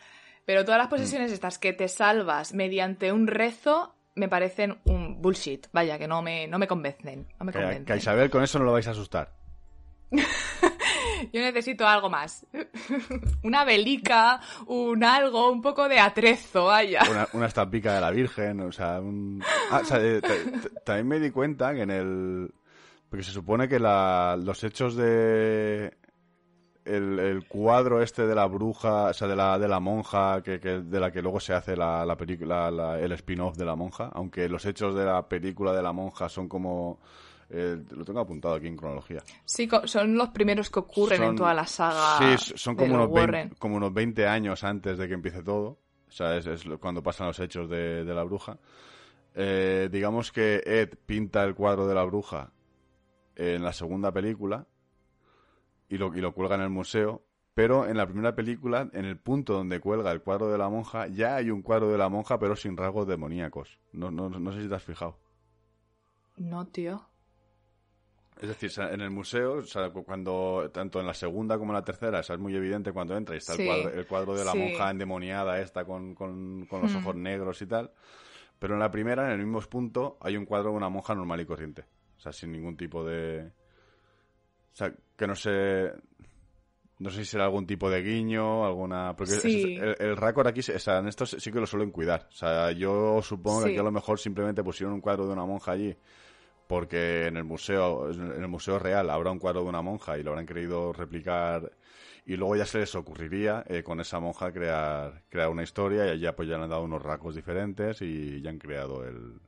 Pero todas las mm. posesiones estas que te salvas mediante un rezo, me parecen un bullshit. Vaya, que no me, no me convencen. No me convencen. Que, a Isabel con eso no lo vais a asustar. Yo necesito algo más. una velica, un algo, un poco de atrezo, vaya. Una, una estampica de la Virgen, o sea, un... ah, o sea eh, también me di cuenta que en el... Porque se supone que la, los hechos de... el, cuadro este de la bruja, o sea, de la, de la monja, que, de la que luego se hace la, la película, el spin-off de la monja, aunque los hechos de la película de la monja son como... Eh, lo tengo apuntado aquí en cronología. Sí, son los primeros que ocurren en toda la saga. Sí, son como unos, 20, como unos 20 años antes de que empiece todo. O sea, es, cuando pasan los hechos de, la bruja. Eh, digamos que Ed pinta el cuadro de la bruja en la segunda película y lo, y lo cuelga en el museo, pero en la primera película, en el punto donde cuelga el cuadro de la monja, ya hay un cuadro de la monja, pero sin rasgos demoníacos. No, no, no sé si te has fijado. No, tío. Es decir, en el museo, cuando tanto en la segunda como en la tercera, es muy evidente cuando entra y está el, cuadro, de la monja endemoniada esta con, con, los hmm. ojos negros y tal. Pero en la primera, en el mismo punto, hay un cuadro de una monja normal y corriente. O sea, sin ningún tipo de... O sea, que no sé... No sé si será algún tipo de guiño, alguna... Porque el, el récord aquí, o sea, en esto sí que lo suelen cuidar. O sea, yo supongo que aquí a lo mejor simplemente pusieron un cuadro de una monja allí porque en el museo en el museo real habrá un cuadro de una monja y lo habrán querido replicar y luego ya se les ocurriría eh, con esa monja crear crear una historia y allá pues ya le han dado unos rasgos diferentes y ya han creado el,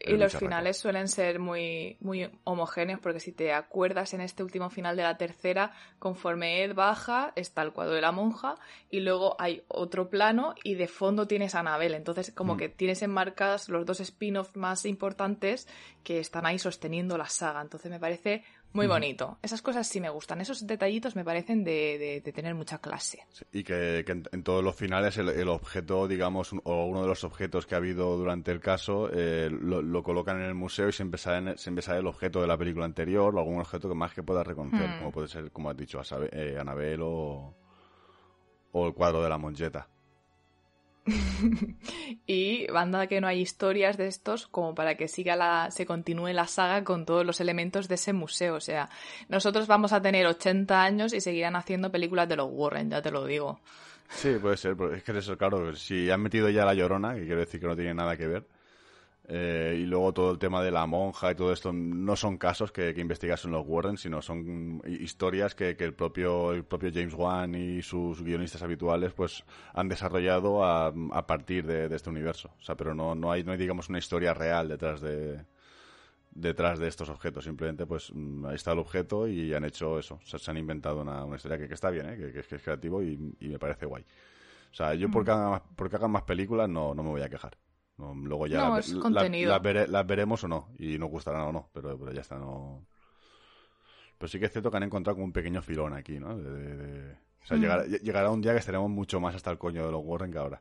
y los finales suelen ser muy, muy homogéneos, porque si te acuerdas en este último final de la tercera, conforme Ed baja, está el cuadro de la monja, y luego hay otro plano, y de fondo tienes a Anabel. Entonces, como mm. que tienes enmarcadas los dos spin-offs más importantes que están ahí sosteniendo la saga. Entonces, me parece muy bonito. Esas cosas sí me gustan. Esos detallitos me parecen de, tener mucha clase. y que, en, todos los finales el, objeto, digamos, o uno de los objetos que ha habido durante el caso, eh, lo, colocan en el museo y siempre sale, siempre sale el objeto de la película anterior o algún objeto que más que pueda reconocer, hmm. como puede ser, como has dicho, eh, Anabel o, o el cuadro de la monjeta. y banda que no hay historias de estos como para que siga la, se continúe la saga con todos los elementos de ese museo. O sea, nosotros vamos a tener 80 años y seguirán haciendo películas de los Warren, ya te lo digo. Sí, puede ser, es que eso, claro, si han metido ya la llorona, que quiero decir que no tiene nada que ver, eh, y luego todo el tema de la monja y todo esto no son casos que, que investigasen los Warren, sino son historias que, el propio el propio James Wan y sus guionistas habituales pues han desarrollado a, a partir de, este universo. O sea, pero no, no hay no hay digamos una historia real detrás de detrás de estos objetos. Simplemente pues mm, ahí está el objeto y han hecho eso. O sea, se han inventado una, una historia que, está bien, ¿eh? que, es creativo y, me parece guay. O sea, yo mm. porque hagan más películas no, no me voy a quejar luego ya las veremos o no, y nos gustarán o no, pero, pero ya está, no. Pero sí que es cierto que han encontrado como un pequeño filón aquí, ¿no? O sea, mm. llegará, un día que estaremos mucho más hasta el coño de los Warren que ahora.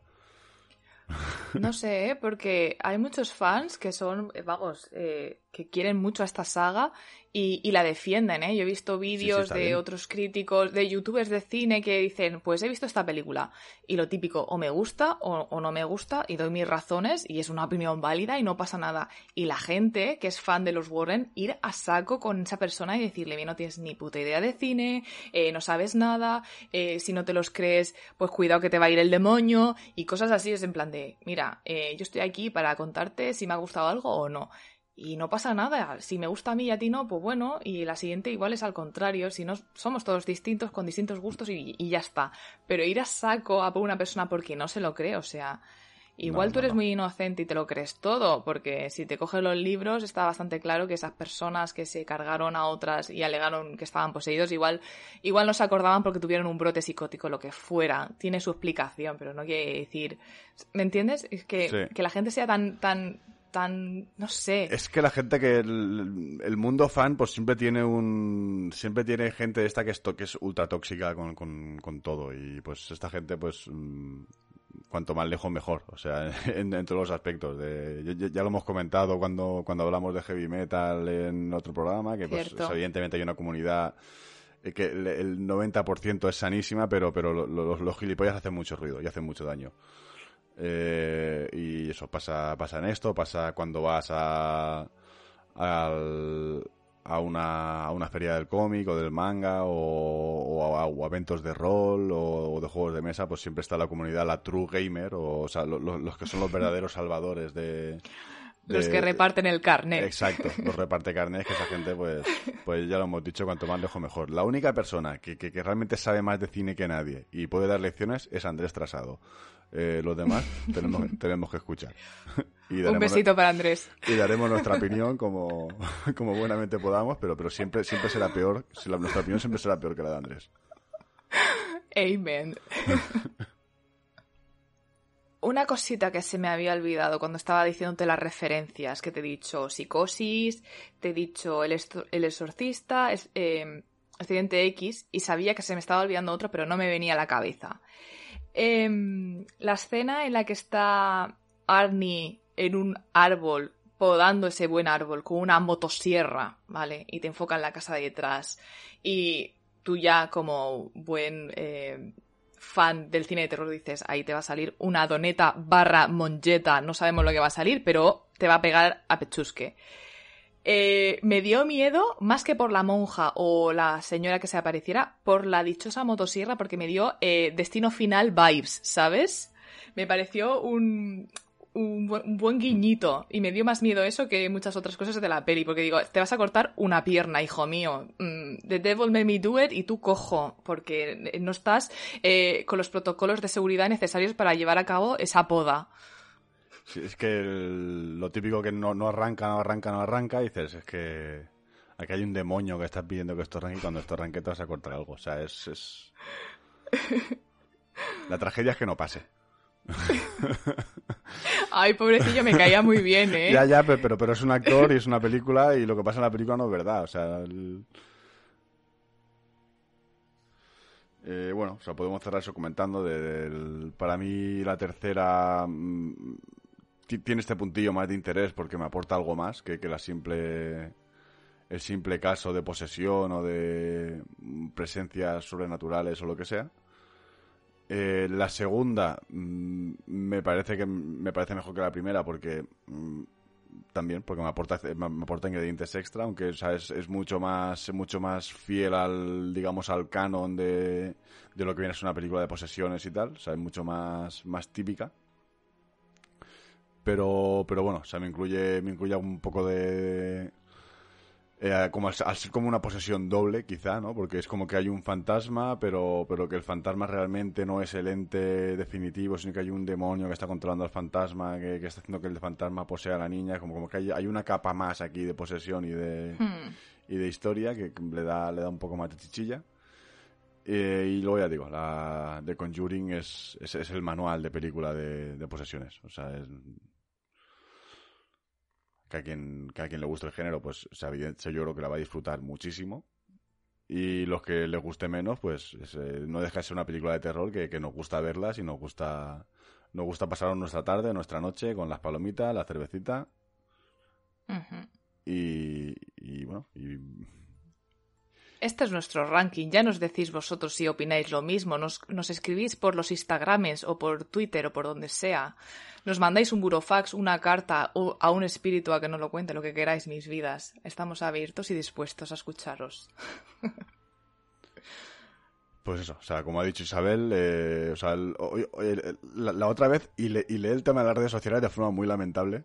No sé, ¿eh? porque hay muchos fans que son, vagos, eh, que quieren mucho a esta saga y, la defienden, ¿eh? Yo he visto vídeos de otros críticos, de youtubers de cine que dicen, pues he visto esta película y lo típico, o me gusta o, no me gusta y doy mis razones y es una opinión válida y no pasa nada. Y la gente que es fan de los Warren, ir a saco con esa persona y decirle, bien, no tienes ni puta idea de cine, eh, no sabes nada, eh, si no te los crees, pues cuidado que te va a ir el demonio y cosas así, es en plan de, mira, eh, yo estoy aquí para contarte si me ha gustado algo o no y no pasa nada. Si me gusta a mí y a ti no, pues bueno, y la siguiente igual es al contrario. Si no, somos todos distintos, con distintos gustos y, ya está. Pero ir a saco a por una persona porque no se lo cree, o sea, igual tú eres muy inocente y te lo crees todo, porque si te coges los libros está bastante claro que esas personas que se cargaron a otras y alegaron que estaban poseídos, igual, igual no se acordaban porque tuvieron un brote psicótico, lo que fuera. Tiene su explicación, pero no quiere decir. ¿Me entiendes? Es que, que la gente sea tan, tan tan, no sé. Es que la gente que el, mundo fan pues siempre tiene un siempre tiene gente esta que es, que es ultra tóxica con, con, todo y pues esta gente pues mm, cuanto más lejos mejor, o sea, en, todos los aspectos. De, ya, lo hemos comentado cuando, cuando hablamos de heavy metal en otro programa, que pues evidentemente hay una comunidad eh, que el 90% es sanísima, pero, pero los, los gilipollas hacen mucho ruido y hacen mucho daño. Eh, y eso pasa, pasa en esto, pasa cuando vas a, a, una, a una feria del cómic o del manga o, a, eventos de rol o, de juegos de mesa, pues siempre está la comunidad, la true gamer, o, sea, los que son los verdaderos salvadores de, Los que reparten el carnet. Exacto, los reparte carnet, que esa gente, pues, pues ya lo hemos dicho, cuanto más lejos mejor. La única persona que, que, realmente sabe más de cine que nadie y puede dar lecciones es Andrés Trasado. Eh, los demás tenemos, tenemos que escuchar. Un besito para Andrés. Y daremos nuestra opinión como, como buenamente podamos, pero, pero siempre, siempre será peor, nuestra opinión siempre será peor que la de Andrés. Amen. Una cosita que se me había olvidado cuando estaba diciéndote las referencias que te he dicho, Psicosis, te he dicho El, Exorcista, es, em, Accidente X, y sabía que se me estaba olvidando otra, pero no me venía a la cabeza. Em, la escena en la que está Arnie en un árbol, podando ese buen árbol con una motosierra, ¿vale? Y te enfoca en la casa de detrás. Y tú ya como buen eh, fan del cine de terror dices, ahí te va a salir una doneta barra monjeta, no sabemos lo que va a salir, pero te va a pegar a pechusque. Eh, me dio miedo, más que por la monja o la señora que se apareciera, por la dichosa motosierra, porque me dio eh, destino final vibes, ¿sabes? Me pareció un, un, buen guiñito y me dio más miedo eso que muchas otras cosas de la peli, porque digo, te vas a cortar una pierna, hijo mío. Mm, the devil made me do it y tú cojo, porque no estás eh, con los protocolos de seguridad necesarios para llevar a cabo esa poda. Sí, es que lo típico que no, no arranca, no arranca, no arranca, dices, es que aquí hay un demonio que está pidiendo que esto arranque y cuando esto arranque te vas a cortar algo. O sea, es... es... La tragedia es que no pase. Ay, pobrecillo, me caía muy bien, ¿eh? Ya, ya, pero, pero es un actor y es una película y lo que pasa en la película no es verdad. O sea, eh, bueno, o sea, podemos cerrar eso comentando. De, para mí la tercera mm, tiene este puntillo más de interés porque me aporta algo más que, que la simple el simple caso de posesión o de presencias sobrenaturales o lo que sea. Eh, la segunda mm, me parece que me parece mejor que la primera porque mm, también porque me aporta me, aporta ingredientes extra aunque es, mucho más mucho más fiel al digamos al canon de, de lo que viene a ser una película de posesiones y tal o es mucho más más típica pero pero bueno o sea me incluye me incluye un poco de eh, como al, ser como una posesión doble, quizá, ¿no? Porque es como que hay un fantasma, pero, pero que el fantasma realmente no es el ente definitivo, sino que hay un demonio que está controlando al fantasma, que, está haciendo que el fantasma posea a la niña, como, como que hay, hay una capa más aquí de posesión y de, hmm. y de historia que le da, le da un poco más de chichilla. Eh, y luego ya digo, la The Conjuring es, es, el manual de película de, de posesiones. O sea, es, que a quien, que a quien le guste el género, pues yo creo que la va a disfrutar muchísimo. Y los que les guste menos, pues eh, no deja de ser una película de terror que, que nos gusta verla y nos gusta, nos gusta pasar nuestra tarde, nuestra noche con las palomitas, la cervecita. y, y bueno, y este es nuestro ranking. Ya nos decís vosotros si opináis lo mismo. Nos, escribís por los Instagrames o por Twitter o por donde sea. Nos mandáis un burofax, una carta o a un espíritu a que nos lo cuente lo que queráis, mis vidas. Estamos abiertos y dispuestos a escucharos. Pues eso, o sea, como ha dicho Isabel, eh, o sea, la, otra vez, y, le, y lee el tema de las redes sociales de forma muy lamentable.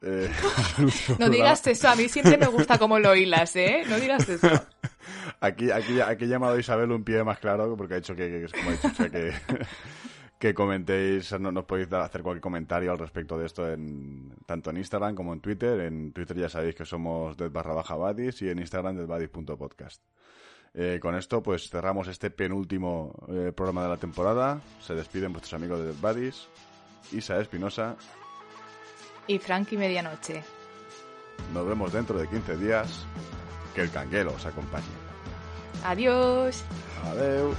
Eh, no digas eso, a mí siempre me gusta cómo lo hilas, ¿eh? No digas eso. Aquí, aquí, aquí he llamado a Isabel un pie más claro porque ha dicho que, como que, que comentéis, no, nos podéis hacer cualquier comentario al respecto de esto en, tanto en Instagram como en Twitter. En Twitter ya sabéis que somos dead barra baja badis y en Instagram deadbadis.podcast. Eh, con esto pues cerramos este penúltimo eh, programa de la temporada. Se despiden vuestros amigos de Dead Badis, Isa Espinosa y Frankie Medianoche. Nos vemos dentro de 15 días. Que el canguelo os acompañe. Adiós. Adeu.